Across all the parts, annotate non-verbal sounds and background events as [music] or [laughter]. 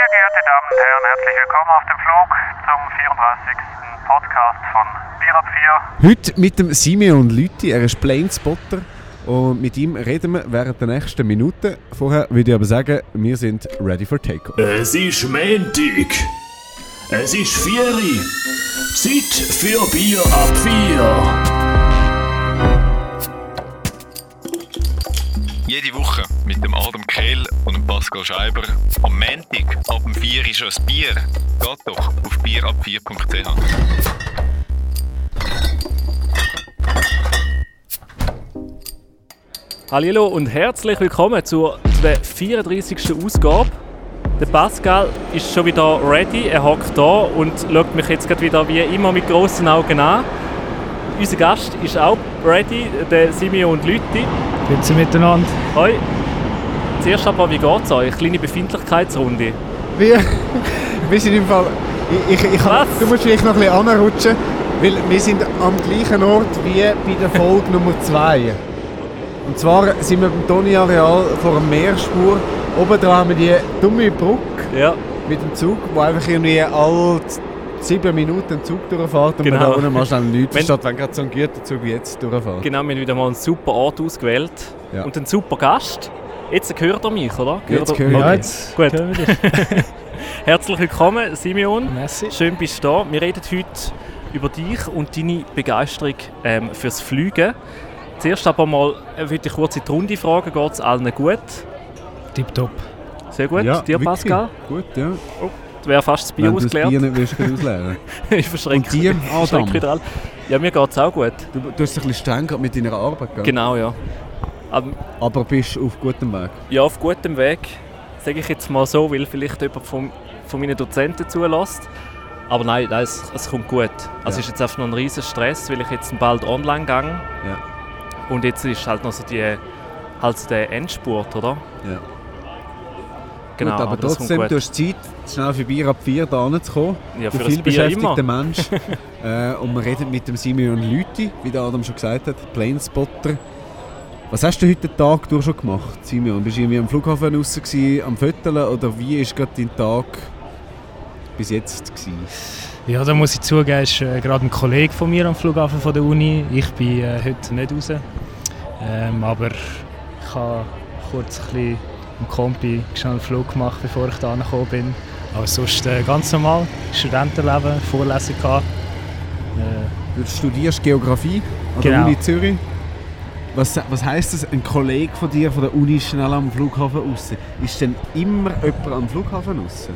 Sehr geehrte Damen und Herren, herzlich willkommen auf dem Flug zum 34. Podcast von Bier 4. Heute mit dem Simeon Lütti, er ist Planespotter und mit ihm reden wir während der nächsten Minuten. Vorher würde ich aber sagen, wir sind ready for takeoff. Es ist Montag. Es ist Vieri. Zeit für Bier ab 4. Jede Woche mit dem Adam Kehl und dem Pascal Scheiber. Am Montag ab dem 4 ist ein Bier. Geht doch auf bierab4.ch. Hallo und herzlich willkommen zur der 34. Ausgabe. Der Pascal ist schon wieder ready, er hockt da und schaut mich jetzt wieder wie immer mit großen Augen an. Unser Gast ist auch ready, der Simeon Lütti. Grüezi miteinander. Hoi. Zuerst aber, wie geht's euch? Kleine Befindlichkeitsrunde. Wir, [laughs] wir sind im Fall... Ich, ich, ich, Was? du musst vielleicht noch ein bisschen anrutschen, weil wir sind am gleichen Ort wie bei der Folge [laughs] Nummer 2. Und zwar sind wir beim Toni-Areal vor einer Meerspur. Oben dran haben wir die dumme Brücke Ja, mit dem Zug, wo einfach irgendwie alle sieben Minuten Zug durchfährt und Genau. man da unten mal schnell nichts Wenn- versteht, wenn gerade so ein Güterzug wie jetzt durchfährt. genau, wir haben wieder mal einen super Ort ausgewählt. Ja. Und einen super Gast. Jetzt hört ihr mich, oder? Jetzt ihr- höre ich Ja, dich. jetzt Gut. hören wir dich. [laughs] [laughs] Herzlich willkommen, Simeon. Merci. Schön bist du da. Wir reden heute über dich und deine Begeisterung ähm, fürs Fliegen. Zuerst aber mal äh, würde ich kurz in die Runde fragen, geht es allen gut? Tipptopp. Sehr gut. Ja, Dir, wirklich. Pascal? Gut, ja. Du wärst fast das Bier Wenn du das Bier ausgeleert. nicht ausleeren. [laughs] ich verschrecke dir, Adam? alle. Ja, mir geht es auch gut. Du, du hast dich ein bisschen streng mit deiner Arbeit, gell? Genau, ja. Aber, aber bist auf gutem Weg. ja, auf gutem Weg, sage ich jetzt mal so, weil vielleicht jemand von, von meinen Dozenten zulässt. Aber nein, nein es, es kommt gut. Also Ja. es ist jetzt einfach noch ein riesen Stress, weil ich jetzt bald online gehe. Ja. Und jetzt ist halt noch so die, halt so der Endspurt, oder? Ja. Genau, gut, aber, kommt trotzdem, du hast Zeit, schnell für Bier ab 4 da hinzukommen. Ja, für ein viel beschäftigter. Mensch. [laughs] äh, und wir reden mit dem Simeon Lüthi, wie der Adam schon gesagt hat, Planespotter. Was hast du heute den Tag durch schon gemacht, Simeon? Bist du irgendwie am Flughafen raus gewesen, am Fötteln oder wie war gerade dein Tag bis jetzt? Gewesen? Ja, da muss ich zugeben, ist äh, gerade ein Kollege von mir am Flughafen von der Uni. Ich bin äh, heute nicht raus. Ähm, aber ich habe kurz ein bisschen im Kompi schnell einen Flug gemacht, bevor ich da angekommen bin. Aber sonst äh, ganz normal. Studentenleben, Vorlesung gehabt. Äh, Du studierst Geografie an der Genau. Uni Zürich. Was, was heisst das, ein Kollege von dir von der Uni ist schnell am Flughafen raus? Ist denn immer jemand am Flughafen raus?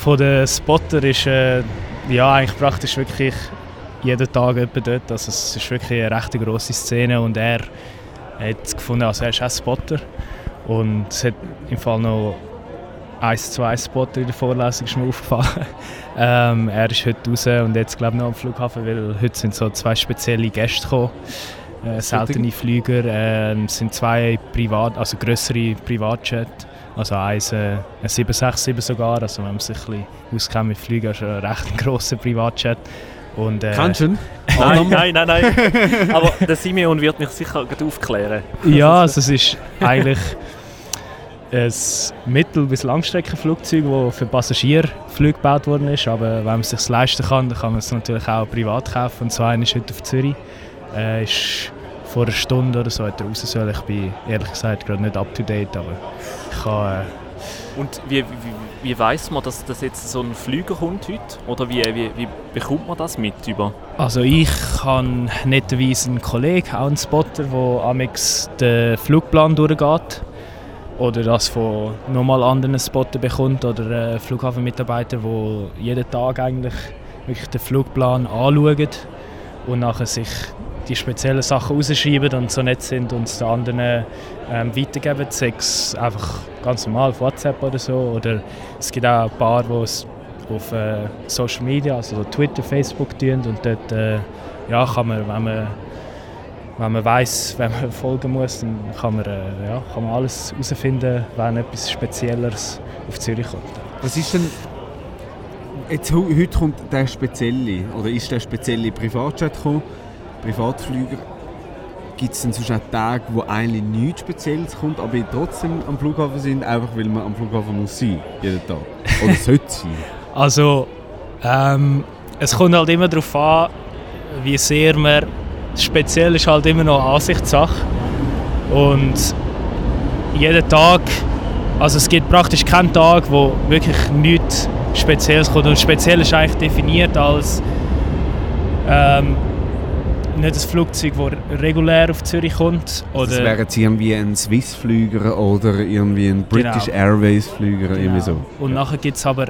Von den Spotter ist äh, ja, eigentlich praktisch wirklich jeden Tag jemand dort. Also es ist wirklich eine recht grosse Szene und er hat gefunden, also er ist auch Spotter. Und es hat im Fall noch ein, zwei Spotter in der Vorlesung ist mir aufgefallen. [laughs] ähm, er ist heute raus und jetzt glaube ich noch am Flughafen, weil heute sind so zwei spezielle Gäste gekommen. Äh, seltene Flüger, äh, es sind zwei Privat, also größere Privatjets. Also eins, äh, ein 767 sogar, also wenn man sich ein bisschen auskennt mit Flügen, ist ein recht [laughs] grosser Privatjet. Und, äh, Kennst du ihn? [laughs] Nein, nein, nein, nein. Aber der Simeon wird mich sicher aufklären. Ja, also es ist eigentlich ein Mittel- bis Langstreckenflugzeug, das für Passagierflüge gebaut worden ist. Aber wenn man es sich leisten kann, dann kann man es natürlich auch privat kaufen. Und einer ist heute auf Zürich. Äh, ist vor einer Stunde oder so hat er raus sollen. Ich bin ehrlich gesagt gerade nicht up to date, aber ich kann... Äh, Und wie, wie, wie weiß man, dass das jetzt so ein Flüger kommt heute? Oder wie, wie, wie bekommt man das mit über? Also ich habe netterweise einen Kollegen, auch einen Spotter, der amix den Flugplan durchgeht. Oder das von nochmal anderen Spotter bekommt. Oder ein Flughafenmitarbeiter, der jeden Tag eigentlich wirklich den Flugplan anschaut und nachher sich die speziellen Sachen rausschreiben und so nett sind und es den anderen ähm, weitergeben. Sei es einfach ganz normal auf WhatsApp oder so. Oder es gibt auch ein paar, die es auf äh, Social Media, also so Twitter, Facebook tun und dort äh, ja, kann man, wenn man wenn man weiß, wenn man folgen muss, dann kann man, äh, ja, kann man alles herausfinden, wenn etwas Spezielleres auf Zürich kommt. Was ist denn. Jetzt, heute kommt der spezielle, oder ist der spezielle Privatjet gekommen, Privatflüger. gibt es denn sonst auch Tage, wo eigentlich nichts Spezielles kommt, aber trotzdem am Flughafen sind, einfach weil man am Flughafen muss sein, jeden Tag? Oder [laughs] sollte sein? Also, ähm, es kommt halt immer darauf an, wie sehr man. Speziell ist halt immer noch Ansichtssache. Und jeden Tag, also es gibt praktisch keinen Tag, wo wirklich nichts Spezielles kommt. Und speziell ist eigentlich definiert als ähm, nicht ein Flugzeug, das regulär auf Zürich kommt. Oder Das wäre jetzt irgendwie ein Swiss-Flüger oder irgendwie ein British Genau. Airways-Flüger, Genau. so. Und nachher gibt es aber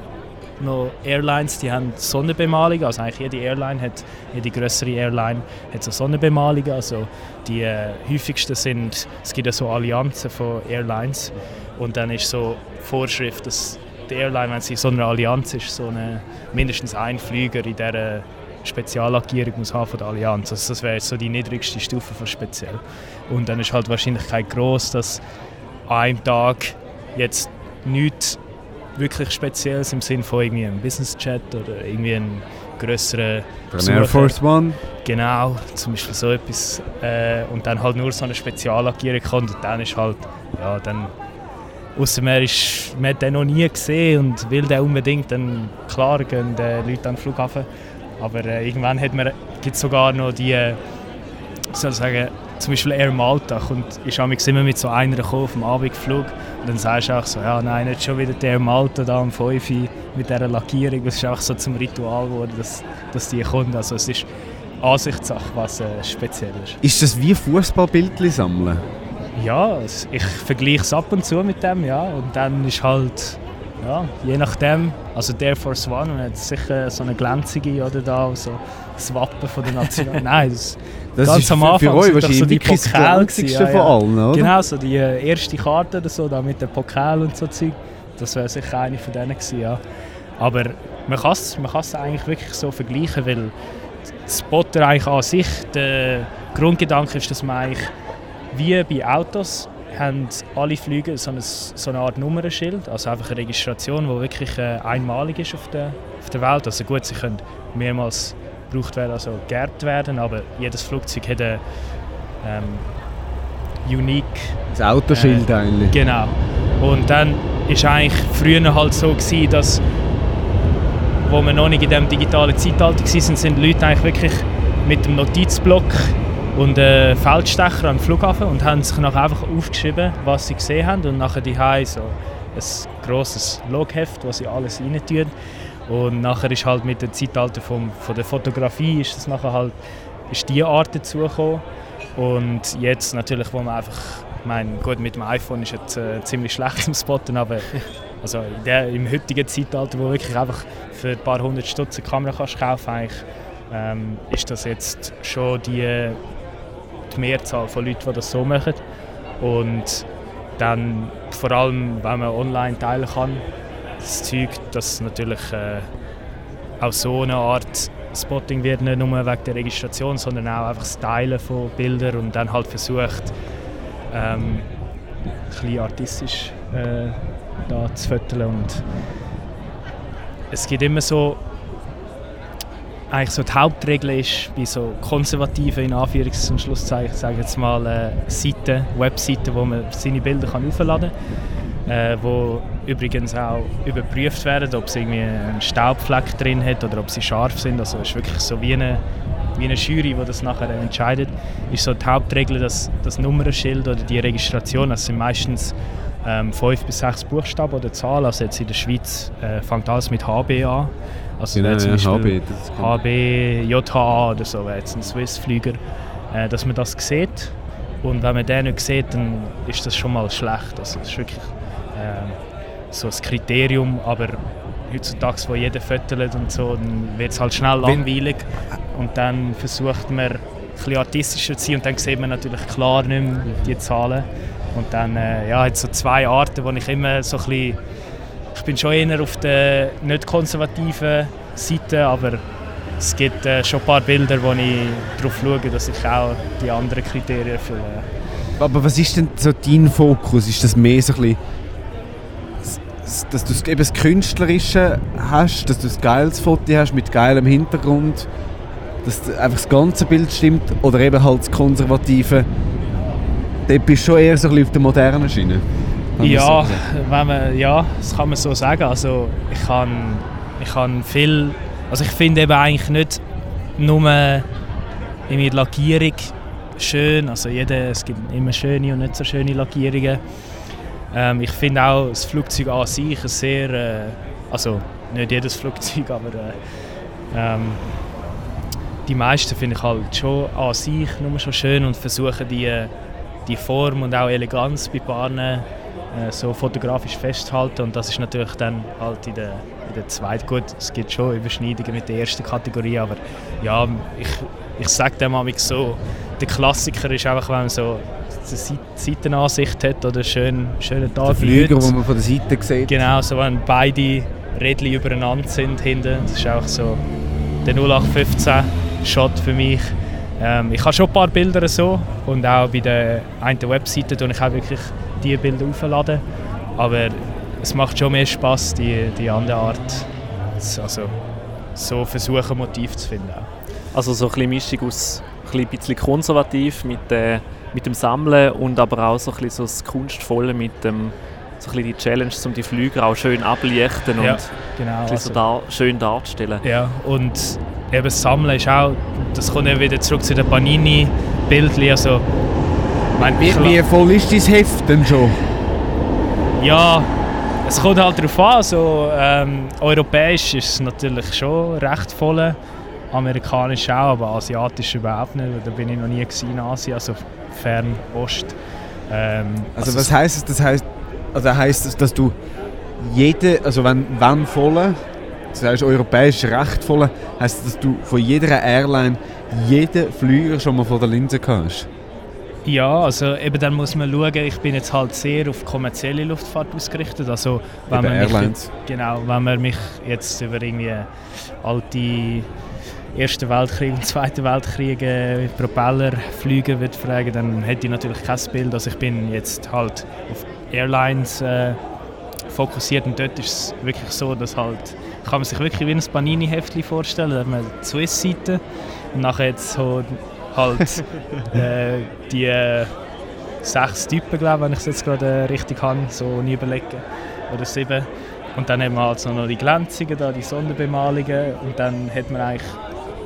noch Airlines, die haben Sonnenbemalung. Also eigentlich jede Airline hat, jede größere Airline hat so Sonnenbemalungen. Also die äh, häufigsten sind, es gibt ja so Allianzen von Airlines. Und dann ist so Vorschrift, dass die Airline, wenn sie so einer Allianz ist, so eine, mindestens ein Flüger in dieser Speziallackierung muss haben von der Allianz. Also das wäre so die niedrigste Stufe von speziell. Und dann ist halt die Wahrscheinlichkeit groß, dass an einem Tag jetzt nichts wirklich Spezielles im Sinne von irgendwie einem Business-Jet oder irgendwie einen grösseren Ein Air Force One. Genau, zum Beispiel so etwas. Äh, und dann halt nur so eine Speziallackierung kommt und dann ist halt, ja, dann... Ausser man, ist, man hat den noch nie gesehen und will den unbedingt, dann klar gehen die Leute an den Flughafen. Aber äh, irgendwann gibt es sogar noch die, äh, ich soll sagen, zum Beispiel Air Malta kommt, ist amigs immer mit so einer gekommen auf dem Abendflug und dann sagst du auch so, ja nein, nicht schon wieder der Air Malta da am 5 Uhr mit dieser Lackierung. Das ist auch so zum Ritual geworden, dass, dass die kommen. Also es ist Ansichtssache, was äh, speziell ist. Ist das wie Fußballbildchen sammeln? Ja, ich vergleiche es ab und zu mit dem, ja. Und dann ist halt, ja, je nachdem, also der Force One, hat sicher so eine glänzige oder da, so das Wappen von der Nation. [laughs] Nein, das, Das Ganz ist am für, Anfang für euch wahrscheinlich so die glänzigste gewesen, ja, von ja. allen, oder? Genau, so die äh, erste Karte oder so, da mit dem Pokal und so Zeug. Das wäre sicher eine von denen gewesen, ja. Aber man kann es man kann's eigentlich wirklich so vergleichen, weil das Spotter eigentlich an sich, der Grundgedanke ist, dass man eigentlich wie bei Autos haben alle Flüge so eine, so eine Art Nummernschild, also einfach eine Registration, die wirklich äh, einmalig ist auf der, auf der Welt. Also gut, sie können mehrmals gebraucht werden, also geerbt werden, aber jedes Flugzeug hat eine ähm, unique Das Autoschild eigentlich. Genau. Und dann ist eigentlich früher halt so gewesen, dass wo wir noch nicht in dem digitalen Zeitalter waren, sind die Leute eigentlich wirklich mit dem Notizblock und äh, Feldstecher am Flughafen und haben sich nachher einfach aufgeschrieben, was sie gesehen haben und nachher die so ein grosses Logheft, wo sie alles rein tun. Und nachher ist halt mit dem Zeitalter vom, von der Fotografie ist das nachher halt ist die Art dazugekommen. Und jetzt natürlich, wo man einfach, ich meine, gut, mit dem iPhone ist jetzt äh, ziemlich schlecht zum Spotten, aber [laughs] also in der, im heutigen Zeitalter, wo wirklich einfach für ein paar hundert Stutz eine Kamera kannst kaufen eigentlich, ähm, ist das jetzt schon die, die Mehrzahl von Leuten, die das so machen. Und dann vor allem, wenn man online teilen kann, das Zeug, dass natürlich äh, auch so eine Art Spotting wird, nicht nur wegen der Registration, sondern auch einfach das Teilen von Bildern und dann halt versucht, ähm, ein bisschen artistisch äh, da zu fotografieren. Und es gibt immer so eigentlich so die Hauptregel ist bei so konservativen in Anführungs- und Schlusszeichen sage jetzt mal äh, Seiten, Webseiten, wo man seine Bilder kann aufladen kann, äh, wo übrigens auch überprüft werden, ob sie irgendwie einen Staubfleck drin hat oder ob sie scharf sind. Also es ist wirklich so wie eine, wie eine Jury, die das nachher entscheidet. Ist so die Hauptregel, dass das Nummernschild oder die Registration, das sind meistens ähm, fünf bis sechs Buchstaben oder Zahlen. Also jetzt in der Schweiz äh, fängt alles mit HB an. Also Genau, wäre zum ja, Beispiel HB. HB, JHA oder so, jetzt ein Swiss-Flüger, äh, dass man das sieht. Und wenn man den nicht sieht, dann ist das schon mal schlecht. Also das ist wirklich äh, so ein Kriterium, aber heutzutage, wo jeder fötelt und so, dann wird es halt schnell langweilig. Und dann versucht man, ein bisschen artistischer zu sein und dann sieht man natürlich klar nicht mehr die Zahlen. Und dann äh, ja, hat so zwei Arten, wo ich immer so ein bisschen ich bin schon eher auf der nicht konservativen Seite, aber es gibt äh, schon ein paar Bilder, wo ich darauf schaue, dass ich auch die anderen Kriterien erfülle. Aber was ist denn so dein Fokus? Ist das mehr so ein bisschen, dass du eben das Künstlerische hast, dass du ein geiles Foto hast mit geilem Hintergrund? dass einfach das ganze Bild stimmt oder eben halt das Konservative. Dort bist du schon eher so ein bisschen auf der modernen Schiene. Ja, sagen. wenn man, ja, das kann man so sagen. Also ich kann, ich kann viel, also ich finde eben eigentlich nicht nur irgendwie die Lackierung schön, also jede, es gibt immer schöne und nicht so schöne Lackierungen. Ähm, ich finde auch das Flugzeug an sich ein sehr, äh, also nicht jedes Flugzeug, [laughs] aber äh, ähm, die meisten finde ich halt schon an sich nur schon schön und versuchen die, die Form und auch Eleganz bei Bahnen äh, so fotografisch festhalten und das ist natürlich dann halt in der, in der zweiten, gut, es gibt schon Überschneidungen mit der ersten Kategorie, aber ja, ich, ich sage dem so, der Klassiker ist einfach, wenn man so eine Seit- Seitenansicht hat oder schön, schönen Der Tag Flüger, Leute. den man von der Seite sieht. Genau, so wenn beide Rädchen übereinander sind hinten. Das ist auch so der 0815-Shot für mich. Ähm, ich habe schon ein paar Bilder so und auch bei der einen Webseite tue ich auch wirklich diese Bilder aufladen. Aber es macht schon mehr Spaß die, die andere Art. zu- Also so versuchen, Motiv zu finden. Also so ein bisschen Mischung aus ein bisschen konservativ mit, äh, mit dem Sammeln und aber auch so ein bisschen so das Kunstvolle mit dem so ein bisschen die Challenge, um die Flüger auch schön ablichten und Ja, genau. so also- dar schön darzustellen. Ja, und eben das Sammeln ist auch, das kommt ja wieder zurück zu den Panini-Bildchen. Also, ich meine, Wie, voll ist dein Heft denn schon? Ja, es kommt halt darauf an. So, ähm, europäisch ist es natürlich schon recht voll. Amerikanisch auch, aber asiatisch überhaupt nicht. Da bin ich noch nie in Asien, also Fernost. Ähm, Also, was heisst es? Das heisst, also heisst es, dass du jede, also wenn, wenn voll, das heißt europäisch recht voll, heisst das, dass du von jeder Airline jeden Flüger schon mal vor der Linse hast? Ja, also eben dann muss man schauen, ich bin jetzt halt sehr auf kommerzielle Luftfahrt ausgerichtet. Also wenn man mich, Airlines. genau, wenn man mich jetzt über irgendwie alte Ersten Weltkrieg und [laughs] Zweiten Weltkrieg äh, Propellerflüge würde fragen, dann hätte ich natürlich kein Bild. Also ich bin jetzt halt auf Airlines äh, fokussiert und dort ist es wirklich so, dass halt kann man sich wirklich wie ein Panini-Heftchen vorstellen, da hat man die Swiss-Seite und nachher jetzt so halt [laughs] äh, die äh, sechs Typen, glaube wenn ich es jetzt gerade äh, richtig habe, so nie überlegen. Oder sieben. Und dann haben wir halt noch die Glänzungen, da, die Sonderbemalungen. Und dann hat man eigentlich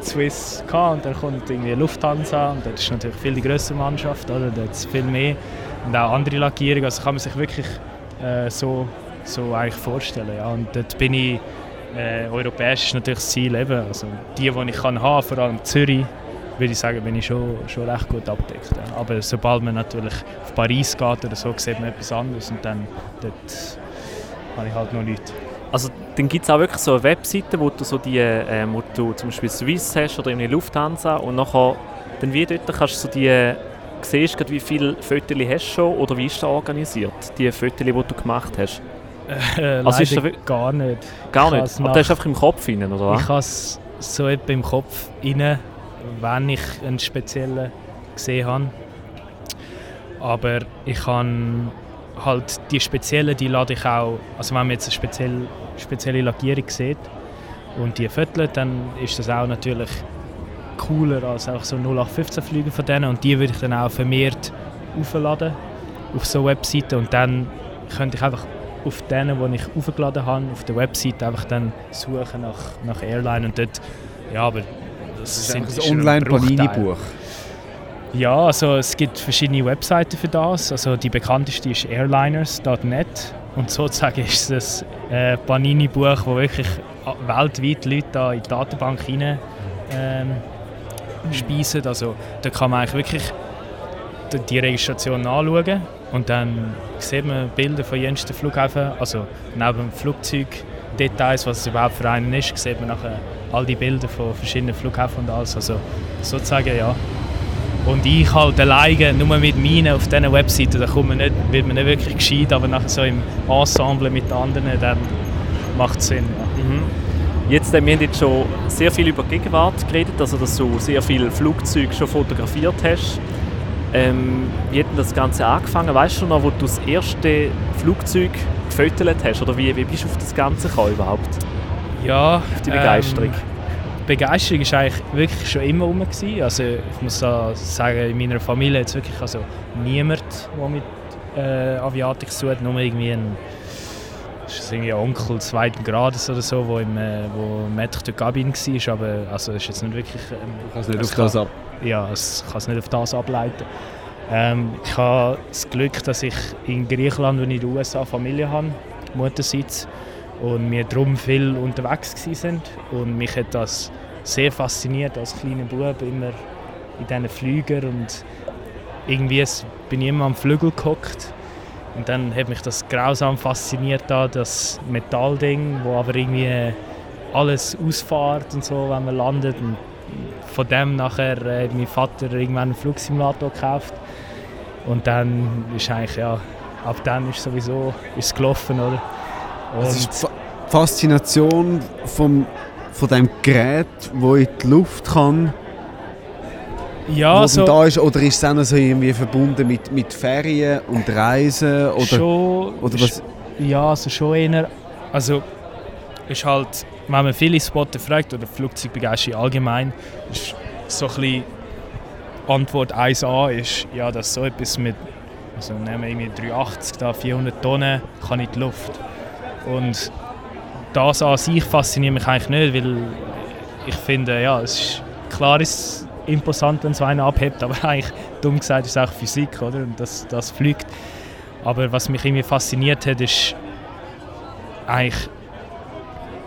Swiss gehabt und dann kommt irgendwie Lufthansa. Und das ist natürlich viel die größere Mannschaft, oder? Da hat viel mehr. Und auch andere Lackierungen. Also kann man sich wirklich äh, so, so eigentlich vorstellen. Ja. Und dort bin ich, äh, europäisch ist natürlich das Ziel eben. Also die, die ich kann haben, vor allem Zürich, würde ich sagen, bin ich schon, schon recht gut abgedeckt. Ja. Aber sobald man natürlich auf Paris geht oder so, sieht man etwas anderes und dann dort habe ich halt noch Leute. Also dann gibt es auch wirklich so eine Webseite, wo du so die, äh, wo du zum Beispiel Swiss hast oder irgendwie Lufthansa und nachher dann wie dort kannst du so die siehst du, wie viele Fotos hast du schon oder wie ist das organisiert, die Fotos, die du gemacht hast? Äh, Also ist gar nicht. Gar Ich nicht? Aber das ist einfach im Kopf hinein, oder Ich habe es so etwa im Kopf rein, wenn ich einen speziellen gesehen habe. Aber ich habe halt die speziellen, die lade ich auch, also wenn man jetzt eine spezielle, spezielle Lackierung sieht und die füttert, dann ist das auch natürlich cooler als auch so 0815 Flüge von denen und die würde ich dann auch vermehrt aufladen auf so Webseiten und dann könnte ich einfach auf denen, die ich aufgeladen habe, auf der Webseite einfach dann suchen nach, nach Airline und dort, ja, aber das, Das ist ein. Online-Panini-Buch. Ja, also es gibt verschiedene Webseiten für das. Also die bekannteste ist airliners.net und sozusagen ist es ein äh, Panini-Buch, wo wirklich weltweit Leute da in die Datenbank hinein ähm, speisen. Also da kann man eigentlich wirklich die- Registration anschauen und dann sieht man Bilder von jensten Flughäfen, also neben dem Flugzeugdetails, was es überhaupt für einen ist, sieht man nachher all die Bilder von verschiedenen Flughäfen und alles. Also sozusagen ja. Und ich halt alleine, nur mit meinen auf diesen Webseiten, da kommt man nicht, wird man nicht wirklich gescheit, aber nachher so im Ensemble mit anderen, dann macht es Sinn. Ja. Mhm. Jetzt, äh, wir haben jetzt schon sehr viel über Gegenwart geredet, also dass du sehr viele Flugzeuge schon fotografiert hast. Ähm, wie hat denn das Ganze angefangen? Weißt du noch, wo du das erste Flugzeug gefotografiert hast? Oder wie, wie bist du auf das Ganze gekommen überhaupt? Ja, Auf die Begeisterung? Ähm, Begeisterung war eigentlich wirklich schon immer rum. Gewesen. Also ich muss sagen, in meiner Familie hat es wirklich also niemand, der mit äh, Aviatik zu tun nur irgendwie ein, ist irgendwie ein Onkel zweiten Grades oder so, wo im äh, wo Maître de Cabine war, aber also ist jetzt nicht wirklich... Ähm, Kannst nicht es auf das ab. Ja, ich kann es nicht auf das ableiten. Ähm, ich habe das Glück, dass ich in Griechenland und in den USA Familie habe, Muttersitz, und wir darum viel unterwegs sind und mich hat das sehr fasziniert als kleiner Bub immer in diesen Flügern und irgendwie bin ich immer am Flügel gehockt und dann hat mich das grausam fasziniert da das Metallding, wo aber irgendwie alles ausfährt und so, wenn man landet und von dem nachher äh, hat mein Vater irgendwann einen Flugsimulator gekauft und dann ist eigentlich ja ab dann ist sowieso ist gelaufen oder und es ist die Faszination vom, von dem Gerät, wo in die Luft kann. Ja, wo so da ist, oder ist es auch noch so irgendwie verbunden mit, mit Ferien und Reisen? Oder, schon, oder was? Ja, also schon eher. Also ist halt, wenn man viele Spotter fragt oder Flugzeugbegeisterung allgemein, ist so ein bisschen Antwort 1a ist, ja, dass so etwas mit, also nehmen wir irgendwie 380, da 400 Tonnen, kann in die Luft. Und das an sich fasziniert mich eigentlich nicht, weil ich finde, ja, es ist klar ist imposant, wenn es einen abhebt, aber [laughs] eigentlich, dumm gesagt, ist es auch Physik, oder? Und das, das fliegt. Aber was mich irgendwie fasziniert hat, ist eigentlich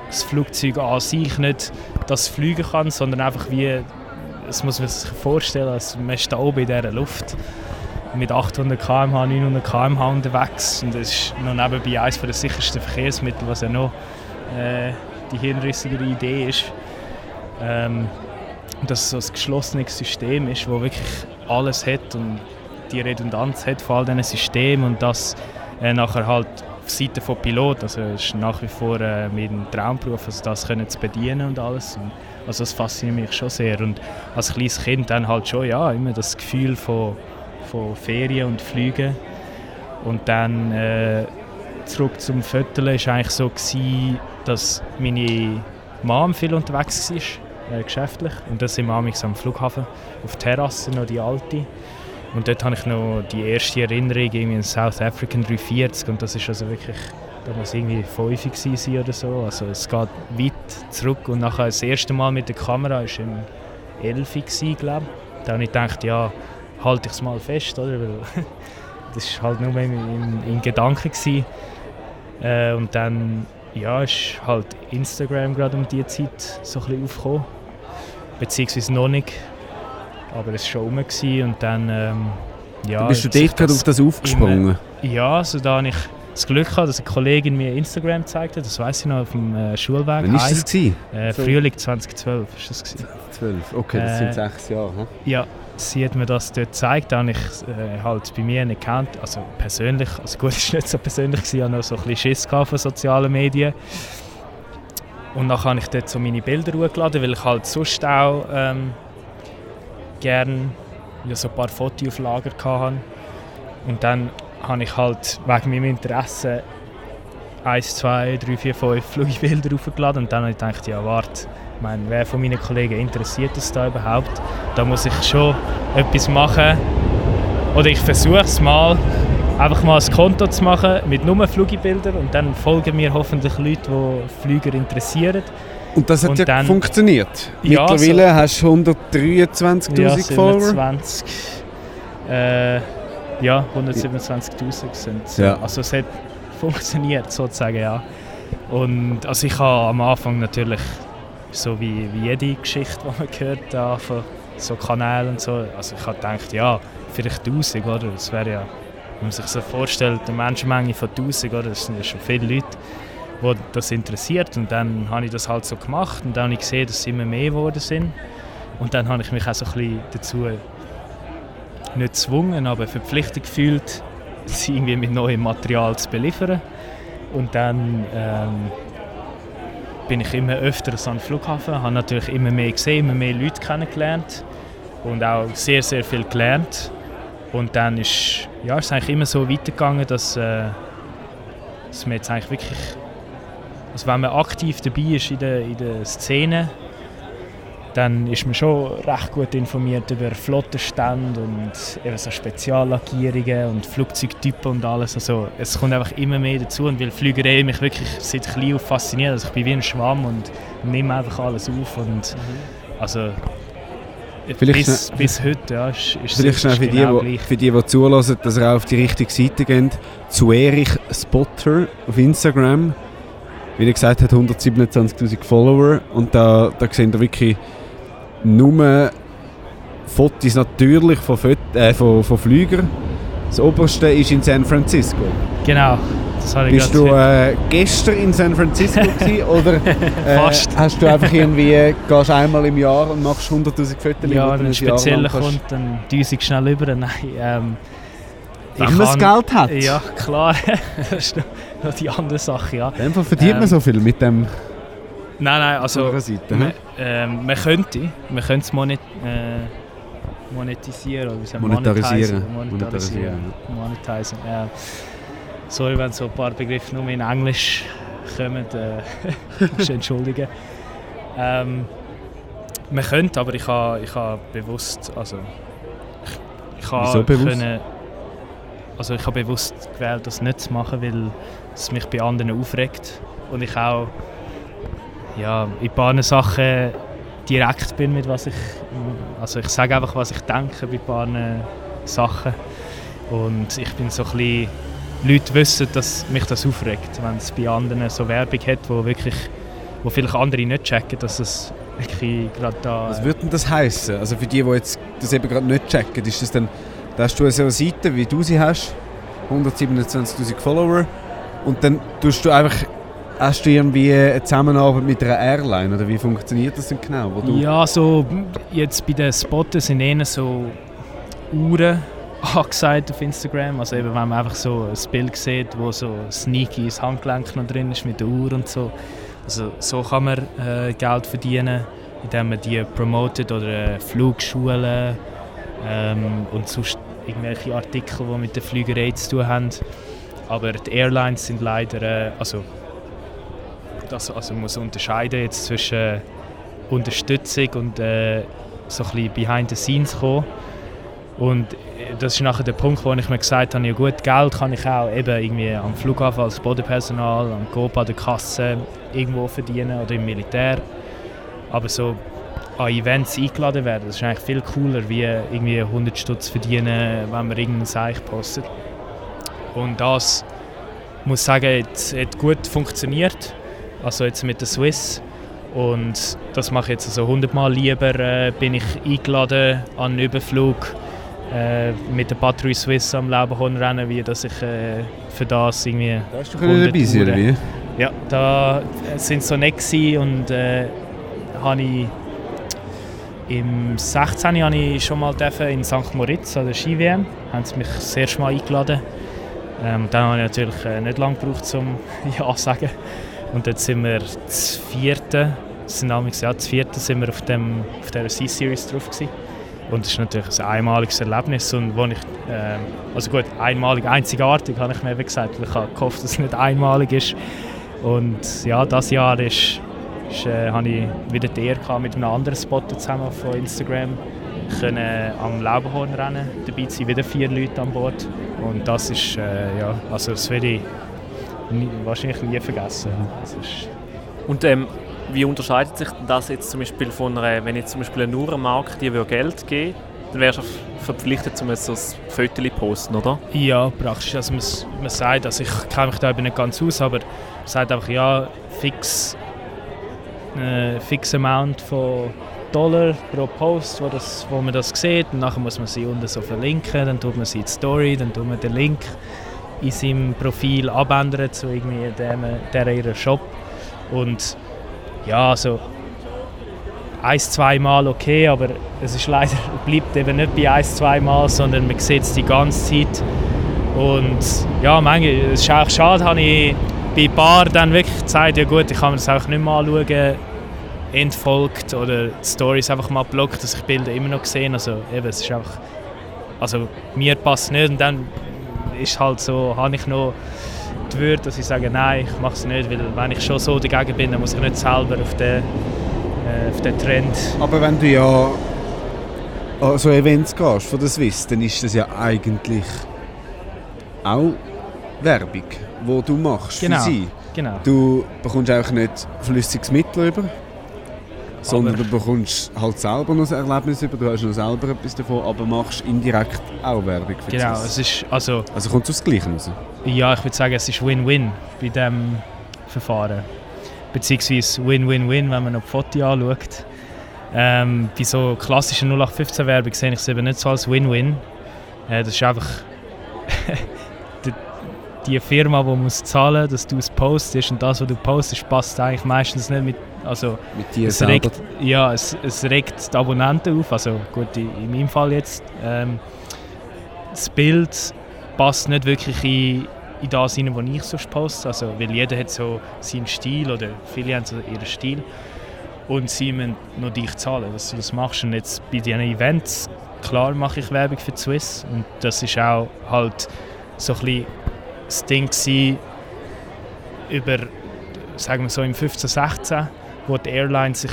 das Flugzeug an sich nicht, dass es fliegen kann, sondern einfach wie, das muss man sich vorstellen, als man ist da oben in dieser Luft mit 800 km/h, 900 km/h unterwegs und das ist noch nebenbei eines der sichersten Verkehrsmittel, was ja noch äh, die hirnrissigere Idee ist. Ähm, dass es so ein geschlossenes System ist, wo wirklich alles hat und die Redundanz hat von all diesen Systemen und das äh, nachher halt auf Seite des Pilot, also ist nach wie vor äh, mein Traumberuf, also das können zu bedienen und alles. Und, also das fasziniert mich schon sehr. Und als kleines Kind dann halt schon, ja, immer das Gefühl von, von Ferien und Flügen. Und dann äh, zurück zum Viertel war eigentlich so, gewesen, dass meine Mom viel unterwegs war äh, geschäftlich. Und das sind wir am Flughafen, auf der Terrasse, noch die alte. Und dort habe ich noch die erste Erinnerung irgendwie in South African 340 und das ist also wirklich, da muss irgendwie fünf sein oder so. Also es geht weit zurück und nachher das erste Mal mit der Kamera war im 11 glaube ich. Da habe ich gedacht, ja, halte ich es mal fest, oder? Weil [laughs] das war halt nur in, in, in Gedanken. Äh, und dann ja, ist halt Instagram gerade um diese Zeit so ein bisschen aufgekommen beziehungsweise noch nicht. Aber es war schon rum und dann, ähm, ja... Bist du dort gerade auf das aufgesprungen? Immer, ja, also da habe ich das Glück gehabt, dass eine Kollegin mir Instagram gezeigt hat, das weiß ich noch, auf dem äh, Schulweg. Wann war das? Gewesen? Äh, Frühling 2012 war das. Gewesen. 12, okay, das sind äh, sechs Jahre. Hm? Ja, sie hat mir das dort gezeigt, da habe ich äh, halt bei mir nicht gekannt, also persönlich, also gut, [laughs] es war nicht so persönlich, ich hatte noch so ein bisschen Schiss von sozialen Medien. Und dann habe ich dort so meine Bilder hochgeladen, weil ich halt sonst auch ähm, gerne so ein paar Fotos auf Lager hatte. Und dann habe ich halt wegen meinem Interesse 1, 2, 3, 4, 5 Flugbilder hochgeladen und dann habe ich gedacht, ja warte, ich meine, wer von meinen Kollegen interessiert das da überhaupt? Da muss ich schon etwas machen. Oder ich versuche es mal einfach mal ein Konto zu machen mit nur Flugbildern und dann folgen mir hoffentlich Leute, die Flüger interessieren. Und das hat und ja dann, funktioniert. Ja, Mittlerweile so, hast du 123'000 ja, Follower. 27, äh, ja, 127'000 sind ja. Also es hat funktioniert sozusagen, ja. Und also ich habe am Anfang natürlich, so wie, wie jede Geschichte, die man hört, da, von so Kanälen und so, also ich habe gedacht, ja, vielleicht 1000, oder? Das wäre ja wenn man sich so vorstellt, eine Menschenmenge von 1000, oder? das sind ja schon viele Leute, die das interessiert. Und dann habe ich das halt so gemacht und dann habe ich gesehen, dass es immer mehr geworden sind. Und dann habe ich mich auch so ein bisschen dazu nicht gezwungen, aber verpflichtet gefühlt, sie irgendwie mit neuem Material zu beliefern. Und dann ähm, bin ich immer öfter an den Flughafen, habe natürlich immer mehr gesehen, immer mehr Leute kennengelernt und auch sehr, sehr viel gelernt. Und dann ist ja, ist eigentlich immer so weitergegangen, dass, äh, dass man jetzt eigentlich wirklich, also wenn man aktiv dabei ist in der, in der Szene, dann ist man schon recht gut informiert über Flottenstände und eben so Speziallackierungen und Flugzeugtypen und alles. Also es kommt einfach immer mehr dazu und weil Flügerei mich wirklich seit klein auf fasziniert. Also ich bin wie ein Schwamm und nehme einfach alles auf und also Vielleicht bis, schnell- bis heute ja, ist, ist Vielleicht es schnell für die, genau die, gleich. für die, die zulassen, dass ihr auch auf die richtige Seite geht. Zu Erich Spotter auf Instagram. Wie er gesagt hat, 127'000 Follower. Und da, da sehen ihr wirklich nur Fotos natürlich von, Föt äh, von, von Flügern. Das oberste ist in San Francisco. Genau, das habe ich Bist du äh, gestern in San Francisco [laughs] gewesen, oder äh, Fast. hast du einfach irgendwie, gehst einmal im Jahr und machst 100'000 Fotos? Ja, wenn ein spezieller kannst- kommt, dann düse ich schnell über. Nein, ähm, Wenn ich man das Geld hat. Ja, klar. [laughs] das ist noch- die andere Sache, ja. In dem Fall verdient man Ähm, so viel mit dem Nein, nein, so also Seite. man, ähm, man könnte, man könnte es monet, äh, monetisieren oder wie sagt man? Monetarisieren. Monetarisieren. Monetisieren, ja. Sorry, wenn so ein paar Begriffe nur in Englisch kommen, äh, [laughs] musst entschuldigen. Ähm, man könnte, aber ich habe ich ha bewusst, also ich, ich ha Wieso bewusst? Können, also ich habe bewusst gewählt, das nicht zu machen, weil es mich bei anderen aufregt und ich auch ja, in ein paar Sachen direkt bin mit was ich also ich sage einfach was ich denke bei ein paar Sachen und ich bin so ein bisschen Leute wissen, dass mich das aufregt, wenn es bei anderen so Werbung hat, wo wirklich wo vielleicht andere nicht checken, dass es wirklich gerade da Was würde denn das heißen? Also für die, die jetzt das eben gerade nicht checken, ist das dann, da hast du so eine Seite, wie du sie hast, 127'000 Follower und dann tust du einfach, hast du irgendwie eine Zusammenarbeit mit einer Airline oder wie funktioniert das denn genau? Wo du, Ja, so jetzt bei den Spotten sind eher so Uhren [laughs] angesagt auf Instagram. Also eben, wenn man einfach so ein Bild sieht, wo so sneaky das Handgelenk noch drin ist mit der Uhr und so. Also so kann man äh, Geld verdienen, indem man die promotet oder äh, Flugschulen ähm, und sonst irgendwelche Artikel, die mit der Flügerei zu tun haben. Aber die Airlines sind leider, äh, also, das, also man muss unterscheiden jetzt zwischen Unterstützung und äh, so ein bisschen behind the scenes kommen. Und äh, das ist nachher der Punkt, wo ich mir gesagt habe, ja gut, Geld kann ich auch eben irgendwie am Flughafen als Bodenpersonal, am Coop, an der Kasse irgendwo verdienen oder im Militär. Aber so an Events eingeladen werden, das ist eigentlich viel cooler, wie irgendwie 100 Stutz verdienen, wenn man irgendeinen Seich postet. Und das, muss sagen, hat, hat gut funktioniert. Also jetzt mit der Swiss. Und das mache ich jetzt also 100 Mal lieber. Äh, bin ich eingeladen an einen Überflug äh, mit der Patrouille Swiss am Laubenhornrennen, wie dass ich äh, für das irgendwie da hast du dabei sein, oder wie? ja, da sind so nett und äh, habe ich im 16. habe ich schon mal in St. Moritz an der Ski-WM. Haben sie mich das erste Mal eingeladen. Ähm, dann habe ich natürlich äh, nicht lange gebraucht, um [laughs] Ja zu sagen. Und jetzt sind wir das vierte, das sind damals, ja, das vierte sind wir auf, dem, auf dieser C-Series drauf gewesen. Und das ist natürlich ein einmaliges Erlebnis und wo ich, ähm, also gut, einmalig, einzigartig, habe ich mir eben gesagt, ich habe gehofft, dass es nicht einmalig ist. Und ja, das Jahr ist, ist, äh, habe ich wieder die Ehre mit einem anderen Spotter zusammen von Instagram können am Laubenhornrennen dabei zu sein, wieder vier Leute an Bord. Und das ist, äh, ja, also das werde ich nie, wahrscheinlich nie vergessen. Ist, Und ähm, wie unterscheidet sich das jetzt zum Beispiel von einer, wenn jetzt zum Beispiel eine Uhrenmarke dir Geld geben dann wärst du verpflichtet, um so ein Foto zu posten, oder? Ja, praktisch. Also man, man sagt, also ich kenne mich da eben nicht ganz aus, aber man sagt einfach, ja, fix, äh, fix Amount von Dollar pro Post, wo, das, wo man das sieht. Und nachher muss man sie unten so verlinken, dann tut man sie in die Story, dann tut man den Link in seinem Profil abändern zu irgendwie dem, der ihrem Shop. Und ja, also ein, zwei Mal okay, aber es ist leider [laughs] bleibt eben nicht bei ein, zwei Mal, sondern man sieht es die ganze Zeit. Und ja, manchmal, es ist auch schade, habe ich bei paar dann wirklich gesagt, ja gut, ich kann mir das auch nicht mehr anschauen, entfolgt oder die Stories einfach mal blockt, dass ich Bilder immer noch sehe. Also eben, es ist einfach, also mir passt nicht und dann ist halt so, habe ich noch die Würde, dass ich sage, nein, ich mache es nicht, weil wenn ich schon so dagegen bin, dann muss ich nicht selber auf den äh, auf den Trend. Aber wenn du ja an so Events gehst von der Swiss, dann ist das ja eigentlich auch Werbung, die du machst Genau. für sie. Genau. Du bekommst auch nicht flüssiges Mittel über, sondern Aber- du bekommst halt selber noch ein Erlebnis über, du hast noch selber etwas davon, aber machst indirekt auch Werbung für Genau, es ist, also, Also kommt es aus Gleiche raus. ja, ich würde sagen, es ist Win-Win bei diesem Verfahren. Beziehungsweise Win-Win-Win, wenn man noch die Fotos anschaut. Ähm, bei so klassischen 0815-Werbung sehe ich es eben nicht so als Win-Win. Äh, das ist einfach [laughs] die, die Firma, die muss zahlen dass du es postest und das, was du postest, passt eigentlich meistens nicht mit. Also, Mit dir es regt, ja, es, es regt die Abonnenten auf. Also gut, in, in meinem Fall jetzt. Ähm, das Bild passt nicht wirklich in, in das rein, was ich sonst poste. Also, weil jeder hat so seinen Stil oder viele haben so ihren Stil. Und sie müssen noch dich zahlen, dass du das machst. Und jetzt bei diesen Events, klar mache ich Werbung für die Swiss. Und das ist auch halt so ein bisschen das Ding über, sagen wir so im 15, 16, wo die Airlines sich,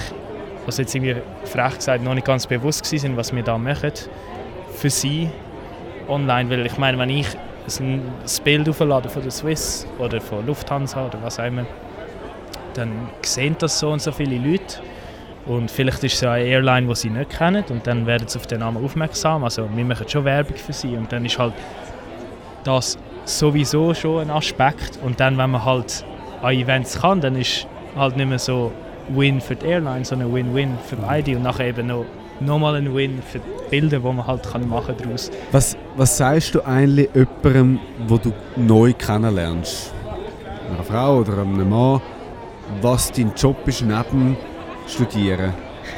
also jetzt irgendwie frech gesagt, noch nicht ganz bewusst waren, was wir da machen für sie online. Weil ich meine, wenn ich ein Bild auflade von der Swiss oder von Lufthansa oder was auch immer, dann sehen das so und so viele Leute. Und vielleicht ist es eine Airline, die sie nicht kennen und dann werden sie auf den Namen aufmerksam. Also wir machen schon Werbung für sie und dann ist halt das sowieso schon ein Aspekt. Und dann, wenn man halt an Events kann, dann ist halt nicht mehr so Win für die Airline, sondern Win-Win für beide und nachher eben noch nochmal ein Win für die Bilder, die man halt kann machen daraus. Was, was sagst du eigentlich jemandem, wo du neu kennenlernst? Einer Frau oder einem Mann, was dein Job ist neben Studieren?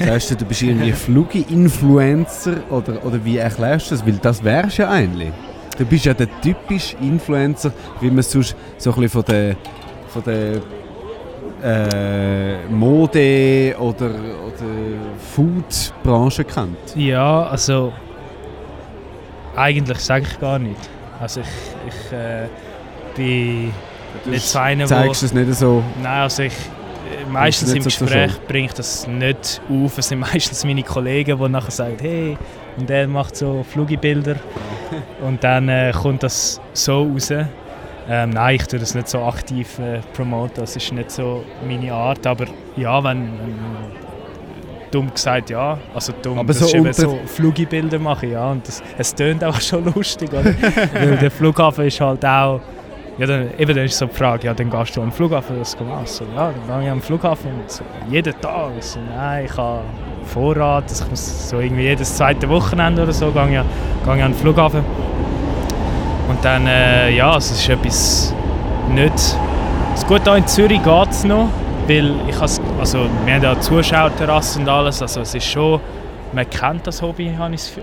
Sagst du, du bist irgendwie Flugi-Influencer oder, oder wie erklärst du das? Weil das wärst ja eigentlich. Du bist ja der typische Influencer, wie man es sonst so ein bisschen von der, von der äh, Mode- oder, oder Food-Branche kennt. Ja, also eigentlich sage ich gar nicht. Also ich, ich äh, bin nicht so einer, wo... Zeigst du es nicht so? Nein, also ich, äh, meistens im so Gespräch Show? bringe ich das nicht auf. Es sind [laughs] meistens meine Kollegen, die nachher sagen, hey, und der macht so Flugibilder. und dann äh, kommt das so raus. Ähm, nein, ich tue das nicht so aktiv äh, promoten, das ist nicht so meine Art. Aber ja, wenn, wenn dumm gesagt, ja. Also dumm, Aber so unter- so Flugibilder mache, ja. Und das, es tönt auch [laughs] schon lustig, oder? [laughs] Weil der Flughafen ist halt auch... Ja, dann, eben dann ist so die Frage, ja, dann gehst du am Flughafen das machen. So, ja, dann gehe ich am Flughafen und so, jeden Tag. So, nein, ich habe Vorrat, ich muss so irgendwie jedes zweite Wochenende oder so gehe ich, gehe ich an den Flughafen. Und dann, äh, ja, also es ist etwas nicht... Das Gute hier in Zürich geht es noch, weil ich has, also wir haben ja Zuschauerterrassen und alles, also es ist schon... Man kennt das Hobby.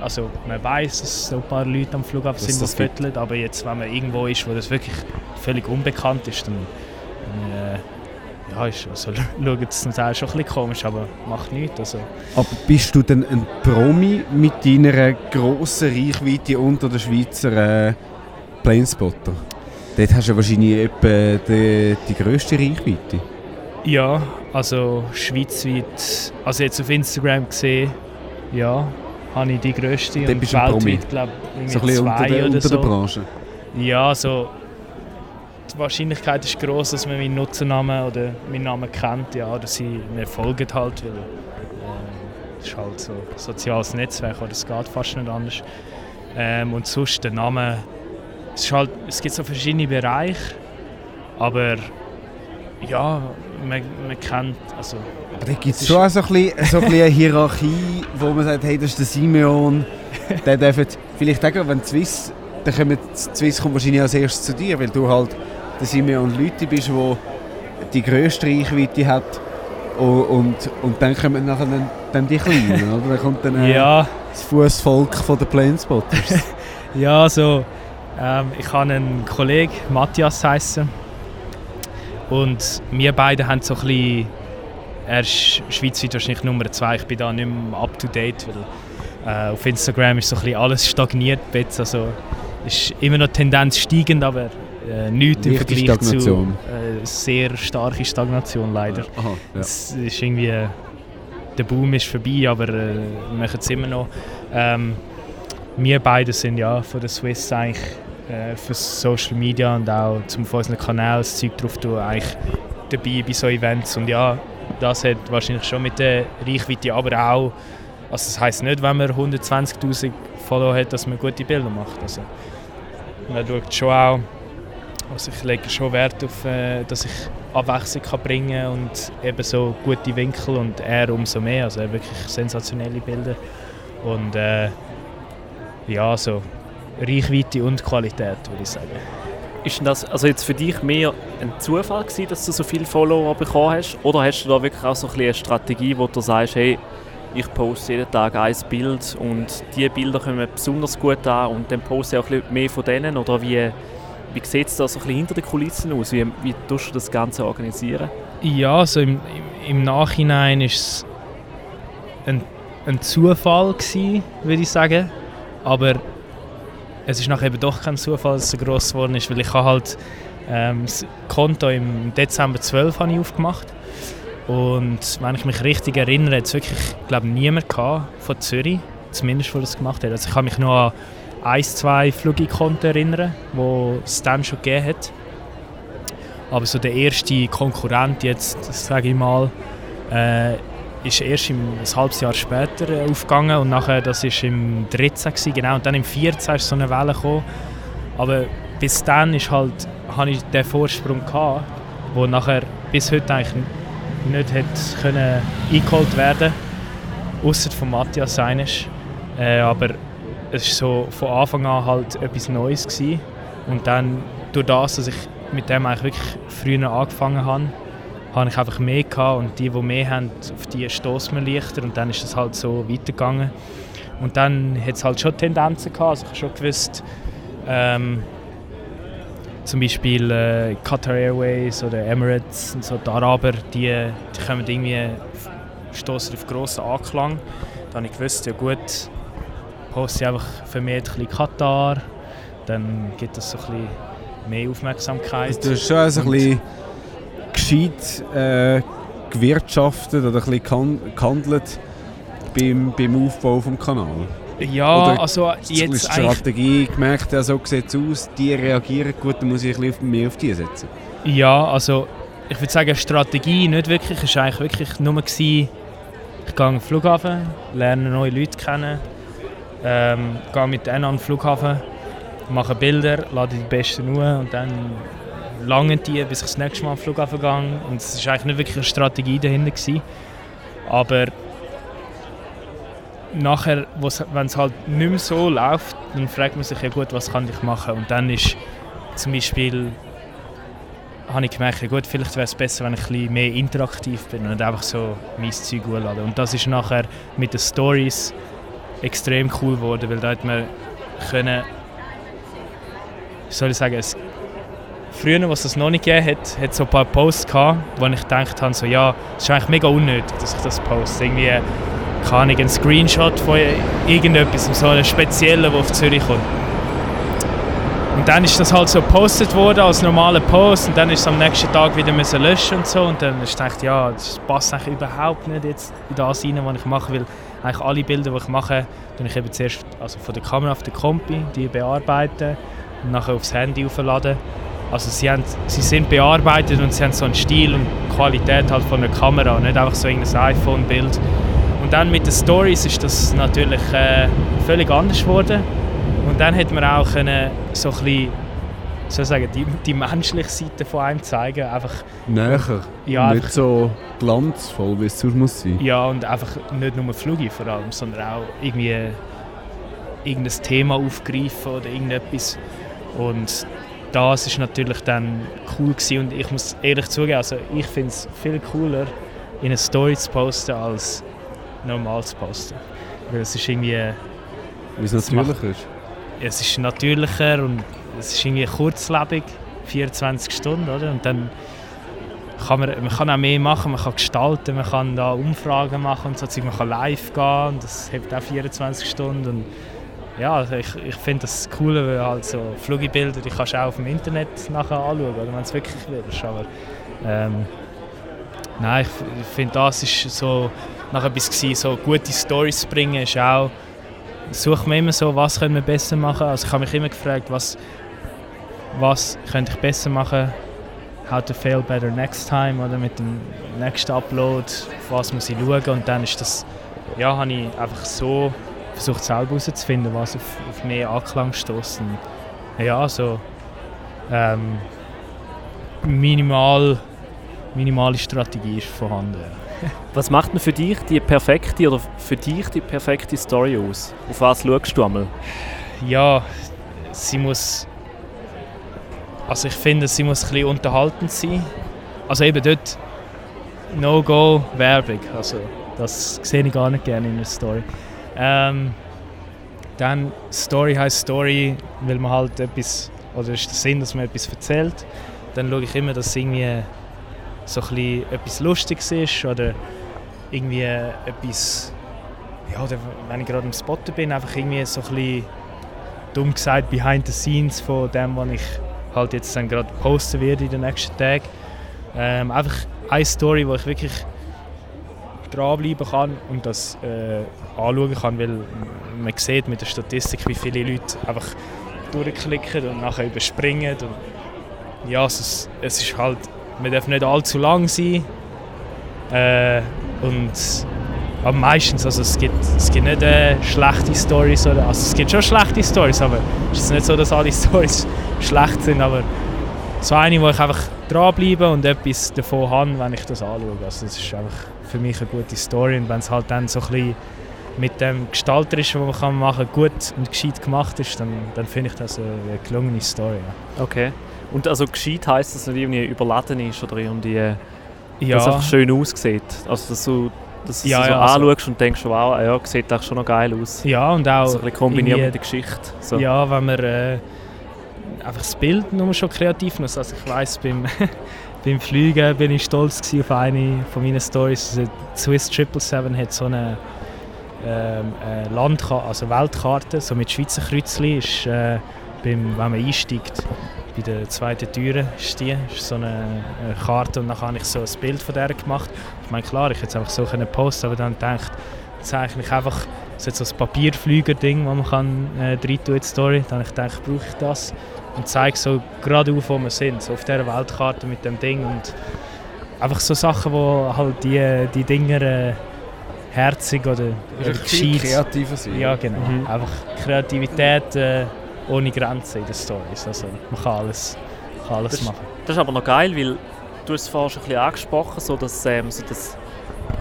Also man weiß, dass so ein paar Leute am Flughafen sind, das gibt. föteln, aber jetzt, wenn man irgendwo ist, wo das wirklich völlig unbekannt ist, dann, dann äh, ja, ist, also, schaut es zum Teil schon ein bisschen komisch, aber macht nichts. Also, Aber bist du denn ein Promi mit deiner grossen Reichweite unter den Schweizer äh, Planespotter? Dort hast du wahrscheinlich etwa die, die grösste Reichweite. ja, also schweizweit, also jetzt auf Instagram gesehen, ja, habe ich die grösste und bist du ein Promi. weltweit, glaube ich, So ein bisschen unter, der, oder unter so. der Branche. Ja, so die Wahrscheinlichkeit ist groß, dass man meinen Nutzernamen oder meinen Namen kennt, ja, oder sie mir folgen halt, weil äh, das ist halt so ein soziales Netzwerk, oder es geht fast nicht anders. Ähm, und sonst der Name, es, halt, es gibt so verschiedene Bereiche, aber ja, man, man kennt, also Aber da gibt es schon so ein bisschen, so ein bisschen eine Hierarchie, wo man sagt, hey, das ist der Simeon, [laughs] der jetzt- vielleicht gerade, wenn Swiss, dann kommen Swiss kommt wahrscheinlich als erstes zu dir, weil du halt der Simeon Leute bist, der die grösste Reichweite hat und, und, und dann kommen nachher dann, dann die Kleinen, oder? Dann kommt dann äh, ja, das Fußvolk von den Planespotters. [laughs] Ja, also ähm, ich habe einen Kollegen, Matthias heißen und wir beide haben so ein bisschen, er ist schweizweit wahrscheinlich Nummer zwei, ich bin da nicht mehr up to date, weil äh, auf Instagram ist so ein bisschen alles stagniert jetzt, also ist immer noch Tendenz steigend, aber äh, nichts im Vergleich Stagnation. zu äh, sehr starke Stagnation leider. Aha, ja. Es ist irgendwie, der Boom ist vorbei, aber äh, wir machen es immer noch. Ähm, wir beide sind ja von der Swiss eigentlich äh, für Social Media und auch zum von unseren Kanälen das Zeug drauf tun, eigentlich dabei bei so Events. Und ja, das hat wahrscheinlich schon mit der Reichweite, aber auch, also das heisst nicht, wenn man 120'000 Follower hat, dass man gute Bilder macht. Also, man schaut schon auch, also ich lege schon Wert auf, äh, dass ich Abwechslung kann bringen kann und eben so gute Winkel und er umso mehr, also wirklich sensationelle Bilder. Und äh, ja, so Reichweite und Qualität, würde ich sagen. Ist das also jetzt für dich mehr ein Zufall gewesen, dass du so viele Follower bekommen hast? Oder hast du da wirklich auch so ein eine Strategie, wo du sagst, hey, ich poste jeden Tag ein Bild und diese Bilder kommen besonders gut an und dann poste ich auch ein bisschen mehr von denen? Oder wie, wie sieht es da so ein bisschen hinter den Kulissen aus? Wie, wie tust du das Ganze organisieren? Ja, also im, im, im Nachhinein ist es ein, ein Zufall gewesen, würde ich sagen. Aber es ist nachher eben doch kein Zufall, dass es so gross geworden ist, weil ich habe halt ähm, das Konto im Dezember 12 habe ich aufgemacht und wenn ich mich richtig erinnere, hat es wirklich, glaube niemand von Zürich, zumindest, der das gemacht hat. Also ich kann mich nur an ein, zwei Flugikonten erinnern, wo es dann schon gegeben hat. Aber so der erste Konkurrent jetzt, sage ich mal, äh, ist erst im, ein halbes Jahr später äh, aufgegangen und nachher, das war im 13 gewesen, genau, und dann im 14 ist so eine Welle gekommen. Aber bis dann ist halt, hatte ich den Vorsprung, gehabt, wo nachher bis heute eigentlich nicht hätte können eingeholt werden außer von Matthias Seinisch. Äh, aber es war so von Anfang an halt etwas Neues gewesen. und dann durch das, dass ich mit dem eigentlich wirklich früher angefangen habe, habe ich einfach mehr gehabt und die, die mehr haben, auf die stoßen wir leichter und dann ist es halt so weitergegangen. Und dann hat es halt schon Tendenzen gehabt, also ich habe schon gewusst, ähm, zum Beispiel äh, Qatar Airways oder Emirates und so, die Araber, die, die kommen irgendwie, stoßen auf grossen Anklang. Da habe ich gewusst, ja gut, poste ich einfach vermehrt ein bisschen Katar, dann gibt es so ein bisschen mehr Aufmerksamkeit. Also du hast schon also ein bisschen gescheit äh, gewirtschaftet oder ein bisschen gehandelt beim, beim Aufbau des Kanals? Ja, oder also jetzt die Strategie gemerkt, ja, so sieht es aus, die reagieren gut, dann muss ich ein bisschen mehr auf die setzen. Ja, also ich würde sagen, Strategie nicht wirklich, es war eigentlich wirklich nur, gewesen, ich gehe an den Flughafen, lerne neue Leute kennen, ähm, gehe mit denen an den Flughafen, mache Bilder, lade die besten nur und dann lange die, bis ich das nächste Mal am Flughafen gehe. Und es war eigentlich nicht wirklich eine Strategie dahinter. Gewesen. Aber nachher, wenn es halt nicht mehr so läuft, dann fragt man sich ja gut, was kann ich machen. Und dann ist zum Beispiel habe ich gemerkt, ja gut, vielleicht wäre es besser, wenn ich ein bisschen mehr interaktiv bin und einfach so mein Zeug hochlade. Und das ist nachher mit den Stories extrem cool geworden, weil da hat man können, soll ich sagen, früher, als es das noch nicht gegeben hat, hat so ein paar Posts gehabt, wo ich gedacht habe, so, ja, es ist eigentlich mega unnötig, dass ich das poste. Irgendwie, kann ich einen Screenshot von irgendetwas, so einem Speziellen, der auf Zürich kommt. Und dann ist das halt so gepostet worden als normaler Post und dann ist es am nächsten Tag wieder müssen löschen und so und dann ist ich ja, das passt eigentlich überhaupt nicht jetzt in das rein, was ich mache, weil eigentlich alle Bilder, die ich mache, tue ich eben zuerst also von der Kamera auf den Kompi, die bearbeiten und nachher aufs Handy aufladen also sie, haben, sie sind bearbeitet und sie haben so einen Stil und Qualität halt von der Kamera, nicht einfach so ein iPhone-Bild. Und dann mit den Stories ist das natürlich äh, völlig anders geworden. Und dann hat man auch können, so ein bisschen, soll sagen, die, die menschliche Seite von einem zeigen. Einfach, Näher, ja, nicht einfach, so glanzvoll, wie es sonst muss sein. Ja, und einfach nicht nur Flüge vor allem, sondern auch irgendwie irgendein Thema aufgreifen oder irgendetwas. Und das ist natürlich dann cool gewesen. und ich muss ehrlich zugeben, also ich finde es viel cooler, in eine Story zu posten, als normal zu posten. Weil es ist irgendwie... Wie es natürlicher ist? Es ist natürlicher und es ist irgendwie kurzlebig, 24 Stunden, oder? Und dann kann man, man kann auch mehr machen, man kann gestalten, man kann da Umfragen machen und so, man kann live gehen und das hebt auch 24 Stunden und ja, also ich, ich finde das cool, weil halt so Flugibilder, die kannst du auch auf dem Internet nachher anschauen, wenn du es wirklich willst. Aber ähm, nein, ich, ich finde das ist so nach etwas gewesen, so gute Stories bringen, ist auch, sucht man immer so, was können wir besser machen. Also ich habe mich immer gefragt, was, was könnte ich besser machen, how to fail better next time oder mit dem nächsten Upload, was muss ich schauen und dann ist das, ja, habe ich einfach so versucht selber herauszufinden, was auf, auf mehr Anklang stößt. Ja, so ähm, minimal, minimale Strategie ist vorhanden. [laughs] Was macht denn für dich die perfekte oder für dich die perfekte Story aus? Auf was schaust du einmal? Ja, sie muss. Also ich finde, sie muss ein bisschen unterhaltend sein. Also eben dort No-Go-Werbung. Also das sehe ich gar nicht gerne in einer Story. Ähm, dann Story heißt Story, weil man halt etwas, oder ist der Sinn, dass man etwas erzählt. Dann schaue ich immer, dass irgendwie so ein etwas Lustiges ist oder irgendwie etwas, ja, oder wenn ich gerade am Spotter bin, einfach irgendwie so ein dumm gesagt behind the scenes von dem, was ich halt jetzt dann gerade posten werde in den nächsten Tagen. Ähm, einfach eine Story, wo ich wirklich dranbleiben kann und das äh, anschauen kann, weil man sieht mit der Statistik, wie viele Leute einfach durchklicken und nachher überspringen. Und ja, es ist, es ist halt, man darf nicht allzu lang sein. Äh, und aber meistens, also es gibt, es gibt nicht äh, schlechte Stories also es gibt schon schlechte Stories, aber es ist nicht so, dass alle [laughs] Stories schlecht sind, aber so eine, wo ich einfach dranbleibe und etwas davon habe, wenn ich das anschaue. Also das ist einfach für mich eine gute Story und wenn es halt dann so ein bisschen mit dem Gestalterischen, was man machen kann, gut und gescheit gemacht ist, dann, dann finde ich das eine, eine gelungene Story. Okay. Und also gescheit heisst, dass es nicht irgendwie überladen ist oder irgendwie, Ja, dass es einfach schön aussieht. Also dass du, dass du Ja, so ja, also- anschaust und denkst, wow, ja, sieht eigentlich schon noch geil aus. ja und auch so ein bisschen kombiniert mit der Geschichte. So. Ja, wenn man äh, einfach das Bild nur schon kreativ nutzt. Also ich weiss, beim, [laughs] beim Fliegen bin ich stolz auf eine von meinen Stories. Die Swiss 777 hat so eine ähm, äh, Landkarte, also Weltkarte, so mit Schweizer Kreuzchen, ist, äh, beim, wenn man einsteigt, bei der zweiten Tür ist die, ist so eine, Karte und dann habe ich so ein Bild von der gemacht. Ich meine, klar, ich hätte es einfach so können posten, aber dann gedacht, zeichne ich einfach so ein Papierflüger-Ding, das man kann, äh, rein tun in die Story. Dann habe ich gedacht, brauche ich das? Und zeige so gerade auf, wo wir sind, so auf dieser Weltkarte mit dem Ding. Und einfach so Sachen, wo halt die, die Dinger äh, herzig oder, oder gescheit... kreativer sein. Ja, genau. Mhm. Einfach Kreativität äh, ohne Grenzen in den Stories. Also man kann alles, kann alles Das- machen. Das ist aber noch geil, weil du hast es vorhin schon ein bisschen angesprochen, so dass, ähm, so dass,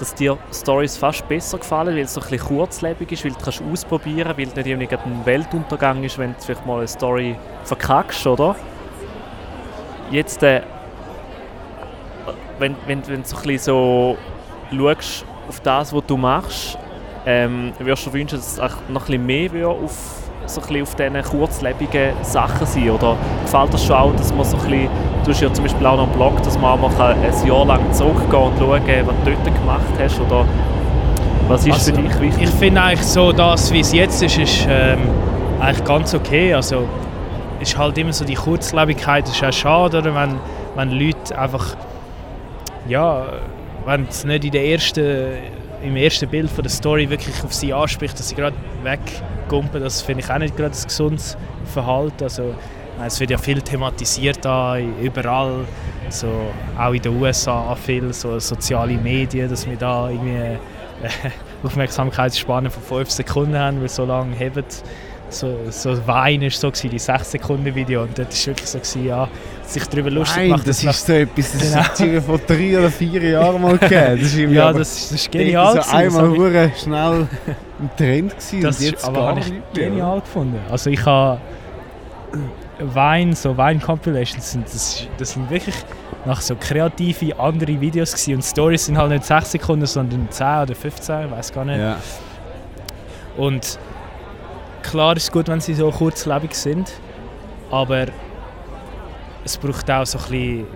dass dir Stories fast besser gefallen, weil es so ein bisschen kurzlebig ist, weil du kannst ausprobieren, weil es nicht irgendwie ein Weltuntergang ist, wenn du vielleicht mal eine Story verkackst, oder? Jetzt, äh, wenn, wenn, wenn du so ein bisschen so schaust auf das, was du machst, ähm, würdest du wünschen, dass es noch ein bisschen mehr auf, so ein bisschen auf diesen kurzlebigen Sachen sein Oder gefällt das schon auch, dass man so ein bisschen, du hast ja zum Beispiel auch noch einen Blog, dass man auch mal ein Jahr lang zurückgehen und schauen, was du dort gemacht hast? Oder was ist Also, für dich wichtig? Ich finde eigentlich so, das, wie es jetzt ist, ist ähm, eigentlich ganz okay. Also ist halt immer so die Kurzlebigkeit, ist auch schade, oder? Wenn, wenn Leute einfach, ja, wenn es nicht in der ersten, im ersten Bild von der Story wirklich auf sie anspricht, dass sie gerade weggumpen, das finde ich auch nicht gerade ein gesundes Verhalten. Also, äh, es wird ja viel thematisiert da, überall, so, auch in den USA viel, so soziale Medien, dass wir da irgendwie äh, [laughs] Aufmerksamkeitsspanne von 5 Sekunden haben, weil so lange haben. So, so Wein war so, gewesen, die 6 Sekunden Video und dort war wirklich so, gewesen, ja, sich darüber lustig Nein, gemacht. das ist so etwas, das Genau. hat es vor drei oder vier Jahren mal gegeben. [laughs] Das ist ja, aber das, das ist genial. So gewesen, einmal das hure schnell ein Trend gewesen ich, das und ist, jetzt aber gar ich nicht mehr. genial gefunden. Also ich habe Wein, so Wein-Compilations, sind, das, das sind wirklich nach so kreative andere Videos gewesen. und Stories sind halt nicht 6 Sekunden, sondern 10 oder 15, ich weiß gar nicht. Ja. Und klar ist es gut, wenn sie so kurzlebig sind, aber es braucht auch so ein bisschen,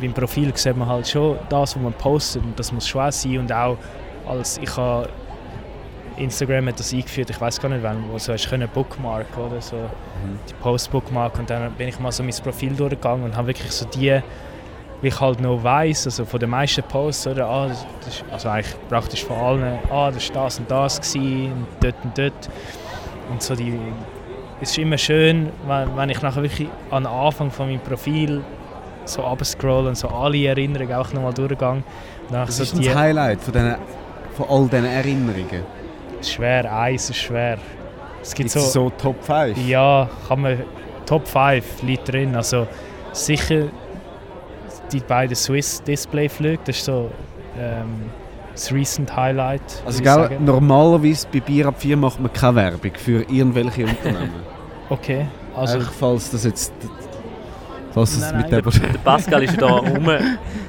beim Profil sieht man halt schon das, was man postet und das muss schon sein und auch als ich habe Instagram hat das eingeführt, ich weiß gar nicht wann, wo so hast können Bookmark oder so, die Post-Bookmark und dann bin ich mal so mein Profil durchgegangen und habe wirklich so die wie ich halt noch weiss, also von den meisten Posts, oder, ah, das ist, also eigentlich praktisch von allen, ah, das war das und das gewesen, und dort und dort. Und so die, es ist immer schön, wenn, wenn ich nachher wirklich an den Anfang von meinem Profil so abscroll und so alle Erinnerungen auch nochmal durchgehe. Das so ist das Highlight von, diesen, von all diesen Erinnerungen. schwer, eins ist schwer. Es gibt Gibt so, so, Top 5? ja, kann man, Top 5 liegt drin, also sicher die beiden Swiss Display Flüge, das ist so ähm, das recent Highlight. Also gell, normalerweise bei Bier ab 4 macht man keine Werbung für irgendwelche [laughs] Unternehmen. Okay, also Also, falls das jetzt... Falls das Nein, mit nein, dem... Der Pascal ist ja da [laughs] rum.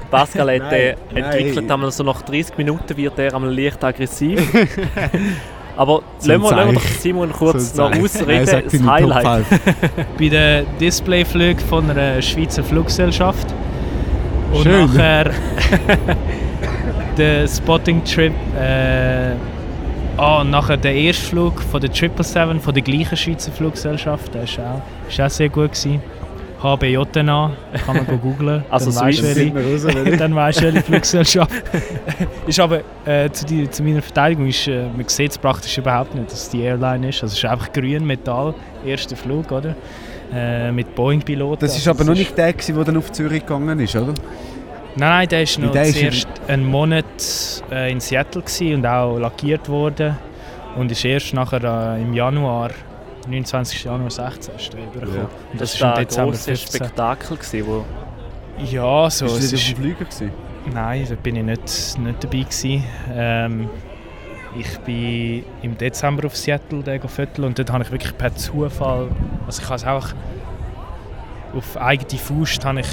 Pascal hat äh, Nein, entwickelt, nein. einmal so nach 30 Minuten wird er einmal leicht aggressiv. [laughs] Aber lassen wir, lassen wir. Simon kurz noch ausreden, Nein, das Highlight. 5. bei den Displayflügen von einer Schweizer Fluggesellschaft. Und Schön. nachher der Spotting Trip. Äh, ah, und nachher der erste Flug von der 777 von der gleichen Schweizer Fluggesellschaft. Der ist auch, ist auch sehr gut. Gewesen. HBJNA, kann man go googlen. [laughs] Also dann Swiss. welche- wir raus, oder? [laughs] dann weisst du, welche Fluggesellschaft. [laughs] ist aber äh, zu, die, zu meiner Verteidigung, ist, äh, man sieht es praktisch überhaupt nicht, dass es die Airline ist. Also es ist einfach grün, Metall, erster Flug, oder? Äh, mit Boeing-Piloten. Das ist Also aber noch es nicht der, der dann auf Zürich gegangen ist, oder? Nein, nein, der war noch der ist zuerst einen Monat äh, in Seattle und auch lackiert worden. Und ist erst nachher äh, im Januar, 29. Januar 16, ist der übergekommen. Ja. Und Das das, war ein 15. Spektakel, gewesen, wo Ja, so. Bist du Es auf ist, dem gewesen? nein, da bin ich nicht, nicht dabei. Gewesen. Ähm, ich bin im Dezember auf Seattle der Viertel und dort habe ich wirklich per Zufall, also ich habe es auch auf eigene Faust habe ich,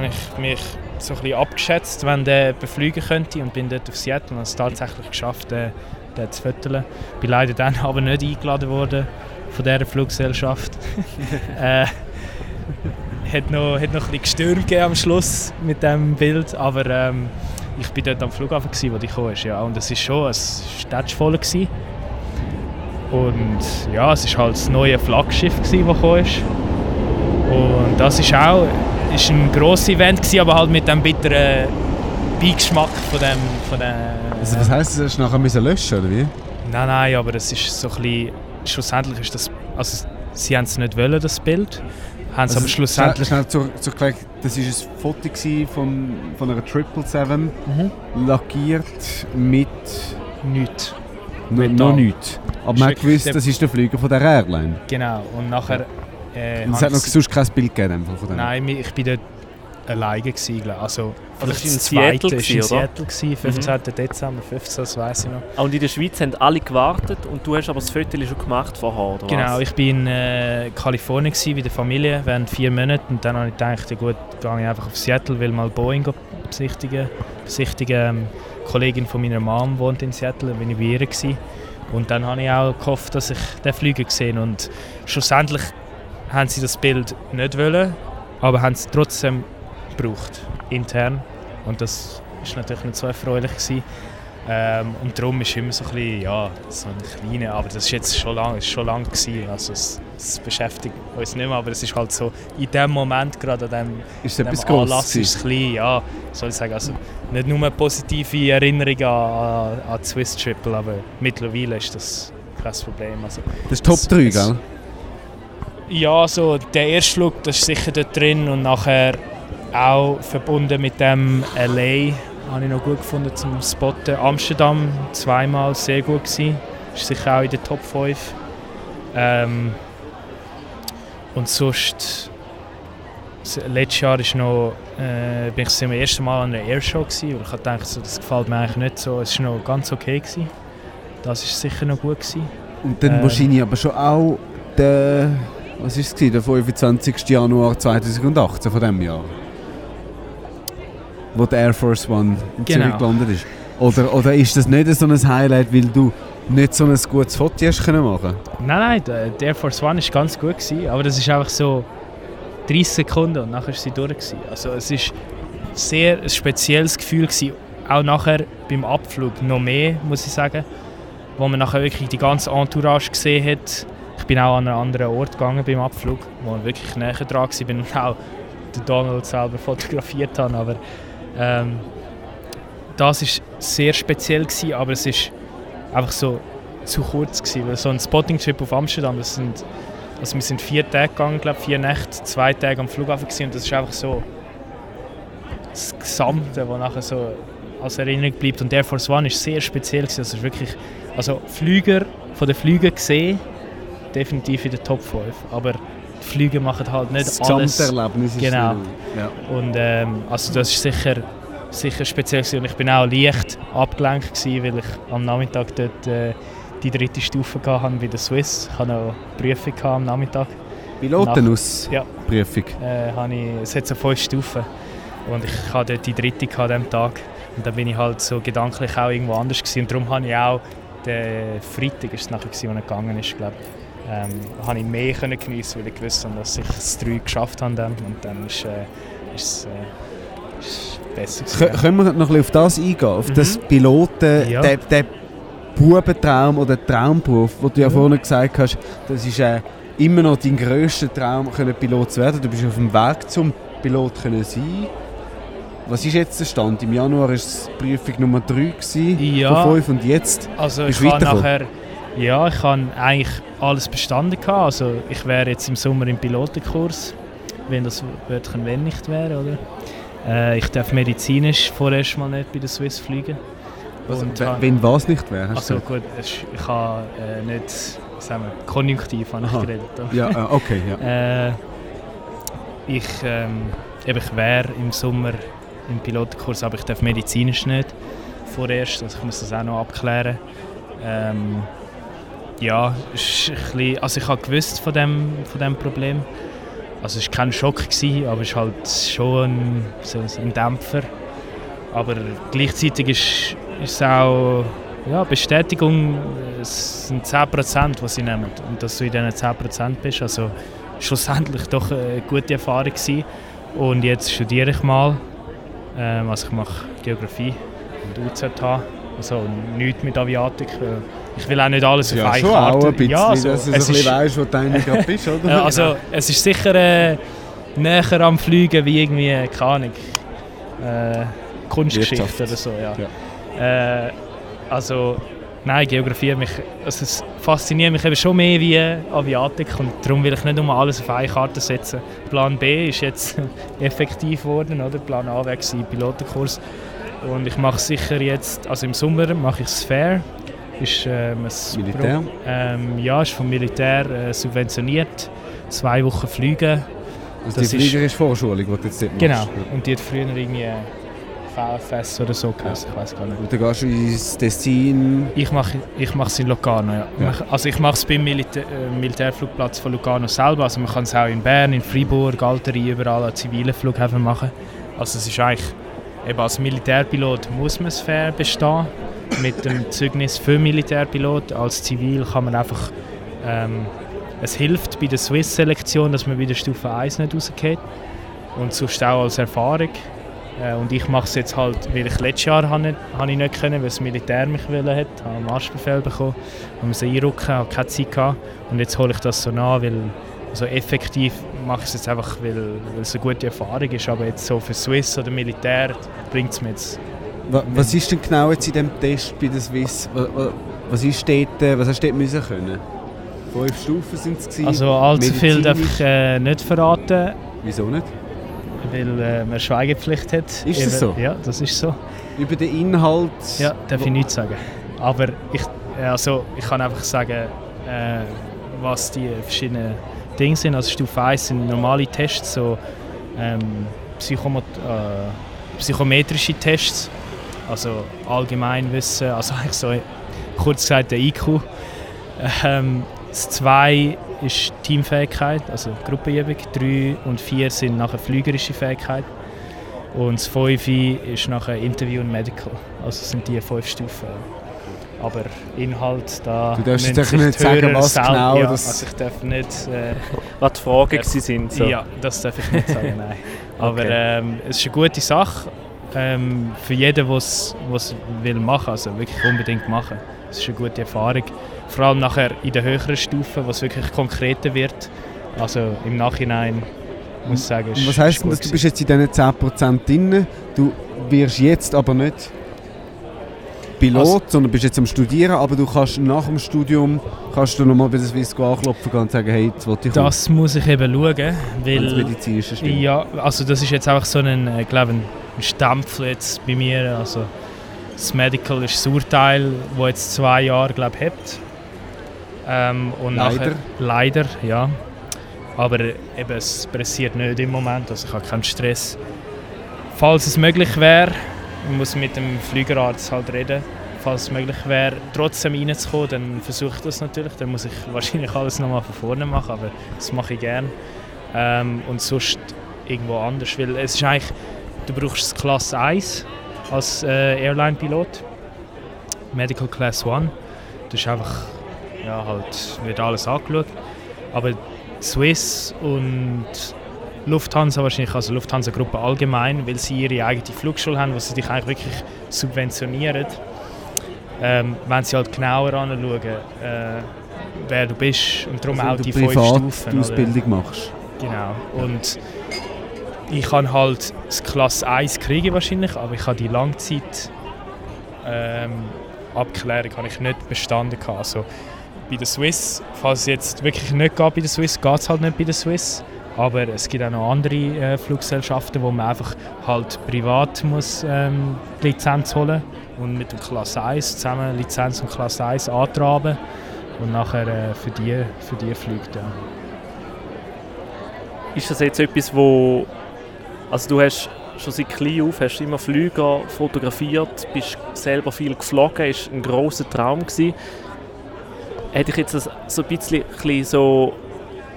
habe ich mich so ein bisschen abgeschätzt, wenn der befliegen könnte und bin dort auf Seattle und habe es tatsächlich geschafft, den, den zu vierteln. Bin leider dann [laughs] aber nicht eingeladen worden von dieser Fluggesellschaft. [laughs] äh, hat noch, hat noch ein bisschen gestürmt am Schluss mit dem Bild, aber ähm, ich bin dort am Flughafen, gewesen, wo die gekommen ist, ja, und es ist schon, es war voll gewesen. Und ja, es war halt das neue Flaggschiff, gewesen, das gekommen ist. Und das ist auch ist ein grosses Event, gewesen, aber halt mit dem bitteren Beigeschmack von dem... Von dem Also, was heisst das, hast du nachher müssen löschen oder wie? Nein, nein, aber es ist so ein bisschen... Schlussendlich ist das... Also, sie haben es nicht wollen, das Bild. Haben es aber schlussendlich... Schnell, schnell zur, zur das war ein Foto von, von einer 777, Mhm. lackiert mit Nichts. no, noch nichts. Aber man hat gewusst, das ist der Flüger von der Airline. Genau. Und nachher... Äh, es hat noch ich- sonst kein Bild gegeben in von dem. Nein, ich bin dort alleine gewesen, also das vielleicht ist in das Seattle ist in gewesen, oder? Seattle gewesen, 15. Dezember, 15. das weiß ich noch. Ah, Und in der Schweiz haben alle gewartet und du hast aber das Foto schon gemacht vorher, oder Genau, was? ich bin in äh, Kalifornien gewesen, bei der Familie während vier Monaten und dann habe ich gedacht, ja gut, gehe ich einfach auf Seattle, will mal Boeing besichtigen. besichtigen. Ähm, Eine Kollegin von meiner Mom wohnt in Seattle, dann bin ich bei ihr gewesen. Und dann habe ich auch gehofft, dass ich den Flüger gesehen und schlussendlich haben sie das Bild nicht wollen, aber haben es trotzdem gebraucht, intern. Und das ist natürlich nicht so erfreulich gewesen. Ähm, und darum ist immer so ein bisschen, ja, so ein kleiner, aber das ist jetzt schon lange, ist schon lang gewesen. Also es, es beschäftigt uns nicht mehr, aber es ist halt so, in dem Moment, gerade an dem, Ist es dem Anlass, ist es ein bisschen, ja, soll ich sagen, also nicht nur eine positive Erinnerung an, an, an Swiss Triple, aber mittlerweile ist das kein Problem. Also, Das ist Top es- 3, es- gell? Ja, so der erste Flug, das ist sicher dort drin und nachher auch verbunden mit dem LA habe ich noch gut gefunden zum Spotten. Amsterdam zweimal sehr gut gewesen, ist sicher auch in der Top 5. Ähm, und sonst letztes Jahr ist noch, äh, bin ich zum ersten Mal an einer Airshow gewesen, weil ich gedacht, so, das gefällt mir eigentlich nicht so. Es war noch ganz okay gewesen. Das ist sicher noch gut gewesen. Und dann Ähm. wahrscheinlich aber schon auch der, was ist es gewesen, der 25. Januar 2018 von diesem Jahr. Wo der Air Force One in Genau. Zürich gelandet ist. Oder, oder ist das nicht so ein Highlight, weil du nicht so ein gutes Foto hast können machen Nein, nein, der Air Force One war ganz gut, gewesen, aber das ist einfach so 30 Sekunden und nachher ist sie durch. Gewesen. Also es ist sehr ein spezielles Gefühl gewesen. auch nachher beim Abflug noch mehr, muss ich sagen, wo man nachher wirklich die ganze Entourage gesehen hat. Ich bin auch an einen anderen Ort gegangen beim Abflug, wo ich wirklich näher dran war und auch den Donald selber [laughs] fotografiert habe, aber ähm, das ist sehr speziell gewesen, aber es ist einfach so zu kurz gewesen, weil so ein Spotting-Trip auf Amsterdam, das sind, also wir sind vier Tage gegangen, glaube vier Nächte, zwei Tage am Flughafen gewesen, und das ist einfach so das Gesamte, was nachher so als Erinnerung bleibt. Und Air Force One ist sehr speziell gewesen, es ist wirklich, also Flüger, von den Flügen gesehen, definitiv in der Top 5, aber die Flüge machen halt nicht Das alles. Gesamterlebnis ist Genau. Ja. Und ähm, also das ist sicher, sicher speziell gewesen. und ich bin auch leicht abgelenkt gewesen, weil ich am Nachmittag dort äh, die dritte Stufe habe bei der Swiss. Ich hatte noch eine Prüfung am Nachmittag. Pilotenausprüfung. Ja. Äh, habe ich, es hat so fünf Stufen und ich hatte dort die dritte an diesem Tag. Und dann bin ich halt so gedanklich auch irgendwo anders gewesen. und darum habe ich auch den Freitag ist es nachher gewesen, als er gegangen ist, glaube ich. Ähm, habe ich mehr können geniessen, weil ich gewusst habe, dass ich das 3 geschafft habe dann. und dann ist, äh, ist es äh, ist besser gewesen. Können wir noch ein bisschen auf das eingehen? Auf das Piloten, Mhm. Ja. der, der Bubentraum oder Traumberuf, wo du ja Mhm. vorhin gesagt hast, das ist äh, immer noch dein grösster Traum, können Pilot zu werden. Du bist auf dem Weg zum Pilot können sein. Was ist jetzt der Stand? Im Januar war es Prüfung Nummer 3 gewesen, Ja. von 5 und jetzt? Also Bist ich du nachher, ja, ich habe eigentlich alles bestanden gehabt. Also ich wäre jetzt im Sommer im Pilotenkurs, wenn das Wörtchen wenn nicht wäre, oder? Äh, ich darf medizinisch vorerst mal nicht bei der Swiss fliegen. Also, Und wenn- was nicht wäre? Also gut, ich habe äh, nicht, sagen wir, konjunktiv habe ich geredet. Ja, äh, okay, ja. [laughs] Äh, ich, ähm, eben, ich wäre im Sommer im Pilotenkurs, aber ich darf medizinisch nicht vorerst. Also ich muss das auch noch abklären. Ähm, ja, ist ein bisschen, also ich habe gewusst von dem, von dem Problem. Also es war kein Schock, gewesen, aber es ist halt schon ein, so ein Dämpfer. Aber gleichzeitig ist, ist es auch ja, Bestätigung, es sind 10%, die sie nehmen. Und dass du in diesen 10% bist, also schlussendlich doch eine gute Erfahrung gewesen. Und jetzt studiere ich mal. Ähm, also ich mache Geografie und UZH. Also nichts mit Aviatik. weil Ich will auch nicht alles Ja, auf eine schon Karte. auch ein bisschen, ja, also, dass du so ein es bisschen ist, weißt, wo du eigentlich gerade bist, [laughs] oder? äh, also es ist sicher äh, näher am Fliegen wie irgendwie, keine Ahnung, äh, Kunstgeschichte Wirtschaft. oder so. Ja. Äh, also, nein, Geografie, mich, also es fasziniert mich eben schon mehr wie Aviatik und darum will ich nicht nur alles auf eine Karte setzen. Plan B ist jetzt [laughs] effektiv geworden, oder? Plan A war Pilotenkurs. Und ich mache sicher jetzt, also im Sommer mache ich es fair. Ist, ähm, Militär? ähm, ja, ist vom Militär äh, subventioniert. Zwei Wochen fliegen. Also das die ist- fliegerische Vorschulung, die du jetzt dort Genau. machst. Und die hat früher irgendwie VFS oder so geheißen, ich weiß gar nicht. Und dann gehst du ins Tessin. Ich mache ich es in Locarno, ja. Ja. Also ich mache es beim Militä äh, Militärflugplatz von Locarno selber. Also man kann es auch in Bern, in Freiburg, Alteri, überall an zivilen Flughäfen machen. Also es ist eigentlich, eben als Militärpilot muss man es fair bestehen. Mit dem Zeugnis für Militärpilot. Als Zivil kann man einfach, ähm, es hilft bei der Swiss-Selektion, dass man bei der Stufe 1 nicht rausgeht. Und sonst auch als Erfahrung. Äh, Und ich mache es jetzt halt, weil ich letztes Jahr habe nicht, habe ich nicht können, weil das Militär mich wollen hat, habe einen Marschbefehl bekommen, und musste einrücken, habe keine Zeit gehabt. Und jetzt hole ich das so nach, weil also effektiv mache ich es jetzt einfach, weil, weil es eine gute Erfahrung ist, aber jetzt so für Swiss oder Militär bringt es mir jetzt. Wa- Was ist denn genau jetzt in diesem Test bei der Swiss? Wa- wa- Was, ist dort, äh, was hast du dort müssen können? Fünf Stufen sind es. Also allzu viel darf ich äh, nicht verraten, Wieso nicht? weil äh, man Schweigepflicht hat. Ist das so? Ja, das ist so. Über den Inhalt? Ja, darf ich nichts sagen. Aber ich, also, ich kann einfach sagen, äh, was die verschiedenen Dinge sind. Also Stufe 1 sind normale Tests, so ähm, Psychomot äh, psychometrische Tests, also Allgemeinwissen, also [laughs] eigentlich so kurz gesagt der IQ. Ähm, das 2 ist Teamfähigkeit, also Gruppenübung. 3 und 4 sind nachher flügerische Fähigkeit. Und das 5 ist nachher Interview und Medical. Also sind die fünf Stufen. Aber Inhalt, da Du darfst jetzt sich nicht die sagen, Hörer was selber- genau Ja, das- also ich darf nicht... Äh, Was die Fragen gewesen sind. So. Ja, das darf ich nicht sagen, nein. [laughs] Aber Okay. ähm, es ist eine gute Sache ähm, für jeden, der es will machen, also wirklich unbedingt machen. Es ist eine gute Erfahrung. Vor allem nachher in den höheren Stufen, wo es wirklich konkreter wird. Also im Nachhinein muss ich sagen. Ist- was heisst ist denn gut das? Du bist jetzt in diesen 10% drin. Du wirst jetzt aber nicht Pilot, Also- sondern bist jetzt am Studieren, aber du kannst nach dem Studium kannst du nochmal bei der Swissco anklopfen und sagen, hey, jetzt wollte ich kommen, Das muss ich eben schauen, das weil medizinische stimmt. ja, also das ist jetzt einfach so ein, äh, glaube ein Stempel jetzt bei mir. Also das Medical ist das Urteil, wo jetzt zwei Jahre glaube ich hat. Ähm, und Leider. Nachher, leider, ja. Aber eben, es pressiert nicht im Moment, also ich habe keinen Stress. Falls es möglich wäre, ich muss mit dem Flügerarzt halt reden, falls es möglich wäre, trotzdem reinzukommen, dann versuche ich das natürlich. Dann muss ich [laughs] wahrscheinlich alles nochmal von vorne machen, aber das mache ich gerne. Ähm, und sonst irgendwo anders, weil es ist eigentlich, du brauchst das Class 1 als äh, Airline-Pilot, Medical Class 1. Das ist einfach, ja halt, wird alles angeschaut. Aber Swiss und Lufthansa wahrscheinlich, also Lufthansa-Gruppe allgemein, weil sie ihre eigene Flugschule haben, wo sie dich eigentlich wirklich subventionieren, ähm, wenn sie halt genauer anschauen, äh, wer du bist und darum Also, auch die du fünf Stufen. die oder? Ausbildung machst. Genau. Und ich kann halt das Klasse 1 kriegen wahrscheinlich, aber ich habe die Langzeit ähm, Abklärung habe ich nicht bestanden. Also bei der Swiss, falls es jetzt wirklich nicht geht bei der Swiss, geht es halt nicht bei der Swiss. Aber es gibt auch noch andere äh, Fluggesellschaften, wo man einfach halt privat muss ähm, die Lizenz holen und mit dem Klasse 1 zusammen Lizenz und Klasse 1 antraben und nachher äh, für die, für die fliegt. Ja. Ist das jetzt etwas, wo... Also du hast schon seit klein auf hast immer Flüge fotografiert, bist selber viel geflogen, ist ein großer Traum gewesen. Hätte ich jetzt das so ein bisschen so,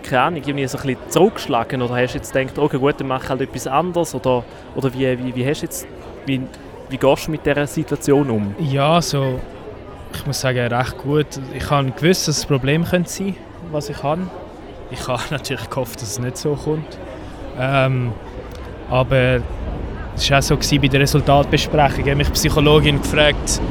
keine Ahnung, irgendwie so ein bisschen zurückgeschlagen oder hast du jetzt gedacht, okay gut, dann mache ich halt etwas anderes oder, oder wie, wie, wie hast jetzt, wie, wie gehst du mit dieser Situation um? Ja, so, ich muss sagen, recht gut. Ich habe gewusst, dass es ein Problem könnte sein was ich habe. Ich habe [laughs] natürlich gehofft, dass es nicht so kommt. Ähm, aber es war auch so bei der Resultatbesprechung. Ich habe mich Psychologin gefragt,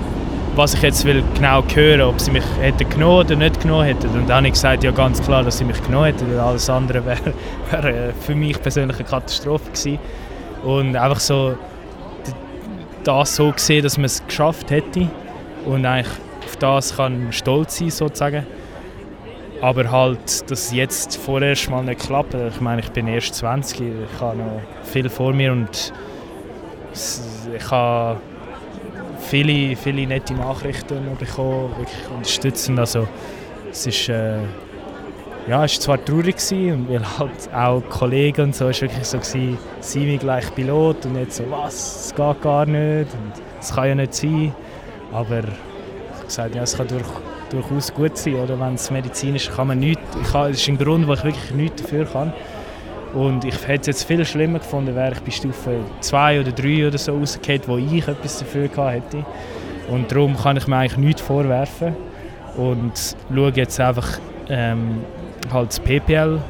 was ich jetzt will genau hören ob sie mich hätte genommen oder nicht genommen hätte. Und dann habe ich gesagt, ja ganz klar, dass sie mich genommen hätte, weil alles andere [laughs] wäre wär äh, für mich persönlich eine Katastrophe gewesen. Und einfach so das so gesehen, dass man es geschafft hätte und eigentlich auf das kann stolz sein sozusagen. Aber halt, dass es jetzt vorerst mal nicht klappt. Ich meine, ich bin erst 20, ich habe noch viel vor mir und ich habe viele, viele nette Nachrichten bekommen, wirklich unterstützend. Also es ist, äh, ja, es war zwar traurig gewesen, weil halt auch Kollegen und so ist wirklich so gewesen, sie wie gleich Pilot und jetzt so, was, es geht gar nicht und es kann ja nicht sein. Aber ich habe gesagt, ja, es kann durch, durchaus gut sein, oder wenn es medizinisch kann man nichts, ich das ist ein Grund, wo ich wirklich nichts dafür kann. Und ich hätte es jetzt viel schlimmer gefunden, wäre ich bei Stufe 2 oder 3 oder so rausgefallen, wo ich etwas dafür gehabt hätte. Und darum kann ich mir eigentlich nichts vorwerfen. Und schaue jetzt einfach ähm, halt das PPL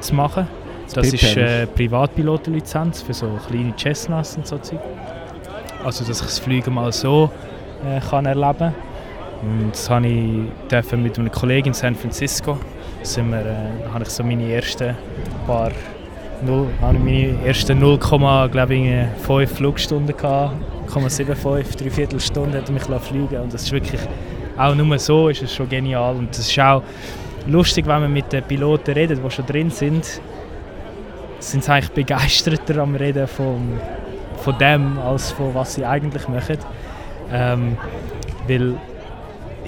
zu machen. Das ist PPL äh, Privatpilotenlizenz für so kleine Cessnas und so Zeug. Also dass ich das Fliegen mal so äh, kann erleben Und das habe ich dürfen mit einem Kollegen in San Francisco. Sind wir, äh, habe ich so meine ersten paar null, habe ich meine ersten 0,5 Flugstunden gehabt. 0,75, drei Viertelstunden hat mich fliegen und das ist wirklich auch nur so ist es schon genial und das ist auch lustig, wenn man mit den Piloten redet, die schon drin sind, sind sie eigentlich begeisterter am Reden von, von dem, als von was sie eigentlich machen. Ähm, weil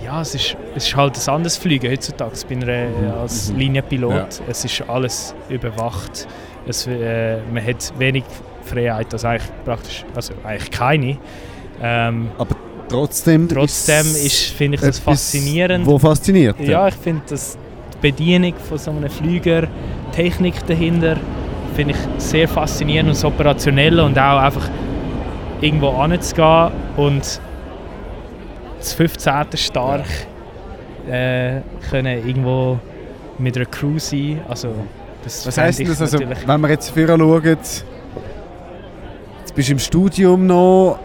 ja, es ist, es ist halt ein anderes Fliegen heutzutage. Ich bin äh, als Linienpilot. Ja. Es ist alles überwacht. Es, äh, man hat wenig Freiheit, also eigentlich praktisch, also eigentlich keine. Ähm, Trotzdem, trotzdem es ist, finde ich das faszinierend. Wo fasziniert. Ja, ich finde dass die Bedienung von so einem Flüger, Technik dahinter, finde ich sehr faszinierend und das Operationelle und auch einfach irgendwo anzugehen und das 15. stark äh, können irgendwo mit einer Crew sein. Also, das Was heisst das? Also, wenn wir jetzt vorher schauen, jetzt bist du im Studium noch,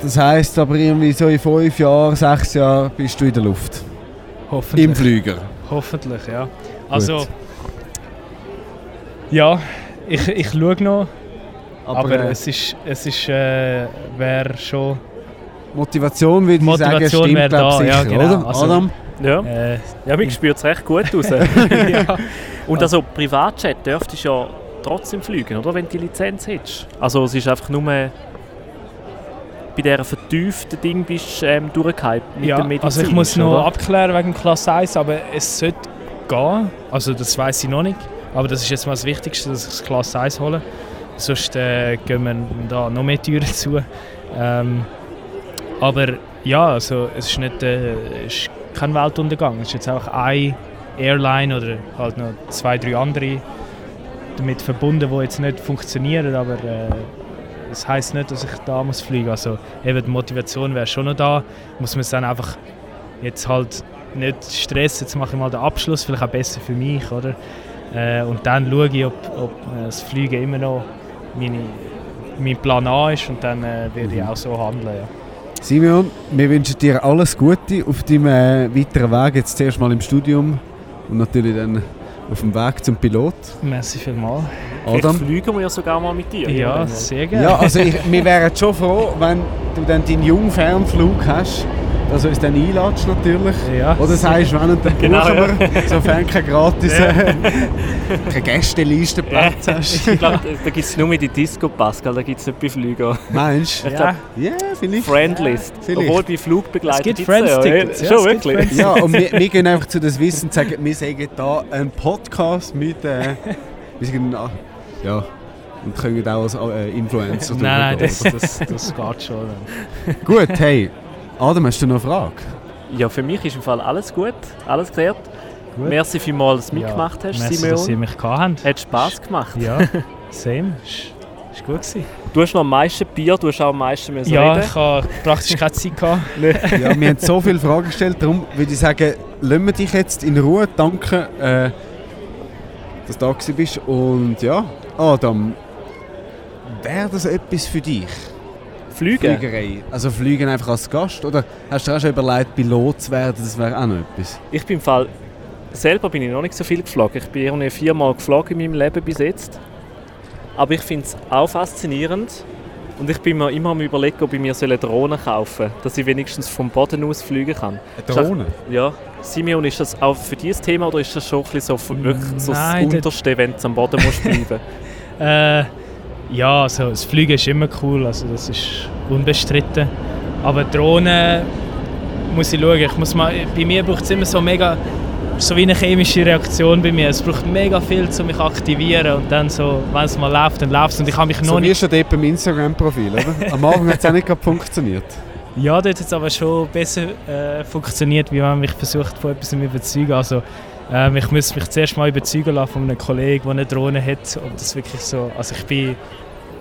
das heisst aber irgendwie so in fünf Jahren, sechs Jahren bist du in der Luft. hoffentlich. Im Flüger. Hoffentlich, ja. Also, ja, ich, ich schaue noch, Aber, aber, äh, es ist, es ist äh, wäre schon... Motivation, würde ich sagen, Motivation stimmt wäre glaub, da, sicher, ja, genau. oder? Also- Adam? Ja, Äh, ja mir spürt es recht gut raus. [laughs] [laughs] ja. Und also Privatjet dürftest du ja trotzdem fliegen, oder? Wenn du die Lizenz hättest. Also es ist einfach nur bei dieser vertieften Ding bist du ähm, durchgehypt mit ja, dem also ich muss noch oder? abklären wegen Klasse 1, aber es sollte gehen. Also das weiß ich noch nicht. Aber das ist jetzt mal das Wichtigste, dass ich das Klasse 1 hole. Sonst äh, gehen wir da noch mehr Türen [laughs] zu. Ähm, aber ja, also es ist, nicht, äh, es ist kein Weltuntergang. Es ist jetzt auch eine Airline oder halt noch zwei, drei andere damit verbunden, die jetzt nicht funktionieren. Aber äh, das heisst nicht, dass ich da muss fliegen. Also eben die Motivation wäre schon noch da. Muss man es dann einfach jetzt halt nicht stressen. Jetzt mache ich mal den Abschluss, vielleicht auch besser für mich, oder? Äh, und dann schaue ich, ob, ob äh, das Fliegen immer noch meine, mein Plan A ist und dann äh, werde ich auch so handeln. Ja. Simeon, wir wünschen dir alles Gute auf deinem äh, weiteren Weg, jetzt zuerst mal im Studium und natürlich dann auf dem Weg zum Pilot. Merci vielmals. Vielleicht Adam? fliegen wir ja sogar mal mit dir. Ja, sehr gerne. Ja, also ich, wir wären schon froh, wenn du dann deinen Jungfernflug hast, du uns dann einladest natürlich. Ja. Oder sagst, wenn und dann [laughs] Genau, buchen wir, sofern du keine gratis, äh, keine Gästelistenplatz hast. Ich glaube, da gibt es nur mit die Disco Pascal, da gibt es nicht bei Flügen. Meinst du? Ich Ja. Ja, vielleicht. Friendlist. Vielleicht. Obwohl bei Flugbegleiter Es gibt gibt's ja, Friends-Tickets, Ja, ja, schon es gibt wirklich. Friends- Ja, und wir, wir gehen einfach zu das Wissen und sagen, wir sagen da einen Podcast mit. Äh, wir sagen, ja, und können auch als äh, Influencer Nein, das, das, das geht schon. Gut, hey, Adam, hast du noch eine Frage? Ja, für mich ist im Fall alles gut, alles geklärt. Merci vielmals, dass du mitgemacht hast, Merci, Simeon. dass ihr mich gehabt habt. Hat Spass gemacht. Ja, [laughs] same. Ist, gut gewesen. Du hast noch am meisten Bier, du hast auch am meisten müssen Ja, reden. ich habe praktisch keine Zeit gehabt. [laughs] [laughs] Ja, wir haben so viele Fragen gestellt, darum würde ich sagen, lassen wir dich jetzt in Ruhe. Danke, äh, dass du da bist. Und ja, Adam, wäre das etwas für dich? Fliegen? Fliegerei. Also fliegen einfach als Gast? Oder hast du dir auch schon überlegt, Pilot zu werden? Das wäre auch noch etwas. Ich bin im Fall, selber bin ich noch nicht so viel geflogen. Ich bin irgendwie viermal geflogen in meinem Leben bis jetzt. Aber ich finde es auch faszinierend. Und ich bin mir immer am überlegen, ob ich mir eine Drohne kaufen soll, dass ich wenigstens vom Boden aus fliegen kann. Eine Drohne? Ja. Simeon, ist das auch für dich ein Thema oder ist das schon ein bisschen so, wirklich so Nein, das- Unterste, wenn du am Boden musst bleiben [laughs] [laughs] Äh, ja, also das Fliegen ist immer cool, also das ist unbestritten. Aber Drohnen muss ich schauen. Ich muss mal, bei mir braucht es immer so mega, so wie eine chemische Reaktion bei mir. Es braucht mega viel, um mich zu aktivieren und dann so, wenn es mal läuft, dann läuft es. Und ich habe mich noch So wie nicht... schon dort beim Instagram-Profil, oder? Am Anfang hat es auch nicht funktioniert. Ja, dort hat es aber schon besser äh, funktioniert, wie wenn man mich versucht von etwas zu überzeugen. Also, ähm, ich muss mich zuerst mal überzeugen lassen von einem Kollegen, der eine Drohne hat, ob das wirklich so... Also ich bin...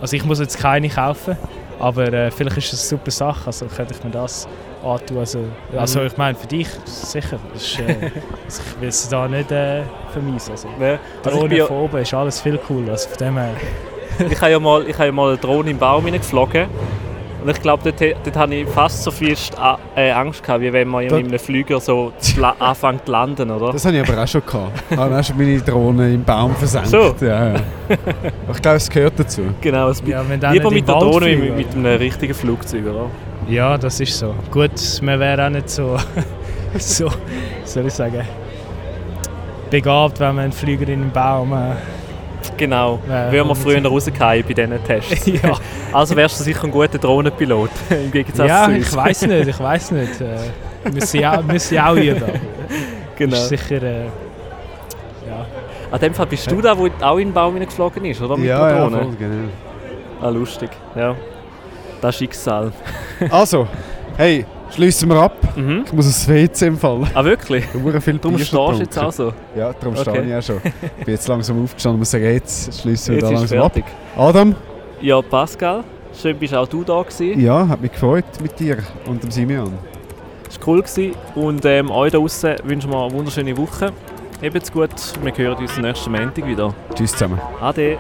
Also ich muss jetzt keine kaufen, aber äh, vielleicht ist das eine super Sache, also könnte ich mir das antun. Also, also ich meine, für dich sicher. Ist, äh, [laughs] also ich will es da nicht äh, vermiesen. Also, Ja. Also Drohne von oben ist alles viel cooler. Also von dem her, [laughs] ich habe ja mal, ich habe ja mal eine Drohne im Baum hineingeflogen. Und ich glaube, dort, dort habe ich fast so viel äh, Angst gehabt, wie wenn man in Das- einem Flüger so [laughs] anfängt zu landen, oder? Das habe ich aber auch schon gehabt. Ich habe auch schon meine Drohne im Baum versenkt. So. Ja, ja. Ich glaube, es gehört dazu. Genau, es Ja, lieber nicht mit der Drohne wie mit, einem richtigen Flugzeug, oder? Ja, das ist so. Gut, man wäre auch nicht so, [laughs] so soll ich sagen, begabt, wenn man einen Flüger in den Baum. Äh, Genau, Ja, wären wir früher rausgefallen bei diesen Tests. [laughs] ja, Also wärst du sicher ein guter Drohnenpilot, [laughs] im Gegensatz ja zu ich uns. weiß nicht, ich weiß nicht. Äh, müssen ja müssen ja auch üben. aber [laughs] Genau. Ist sicher, äh, ja. An dem Fall bist du da, wo auch in den Baum hineingeflogen ist, oder? Mit Ja, der ja, voll, genau. Ah, lustig. Ja. Das Schicksal. Also, hey, schließen wir ab. Mhm. Ich muss ins WC im Fall. Ah, wirklich? Ich viel Darum Bier stehst du jetzt auch so. Ja, darum Okay. stehe ich auch schon. Ich bin jetzt langsam aufgestanden und muss sagen, jetzt schließen wir Jetzt da ist langsam fertig. ab. Adam, Ja, Pascal, schön bist auch du da gewesen. ja, hat mich gefreut mit dir und dem Simeon. Es war cool gewesen. und ähm, euch da draußen wünschen wir eine wunderschöne Woche. Habt's gut, wir hören uns nächsten Montag wieder. Tschüss zusammen. Ade.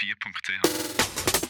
4.ch.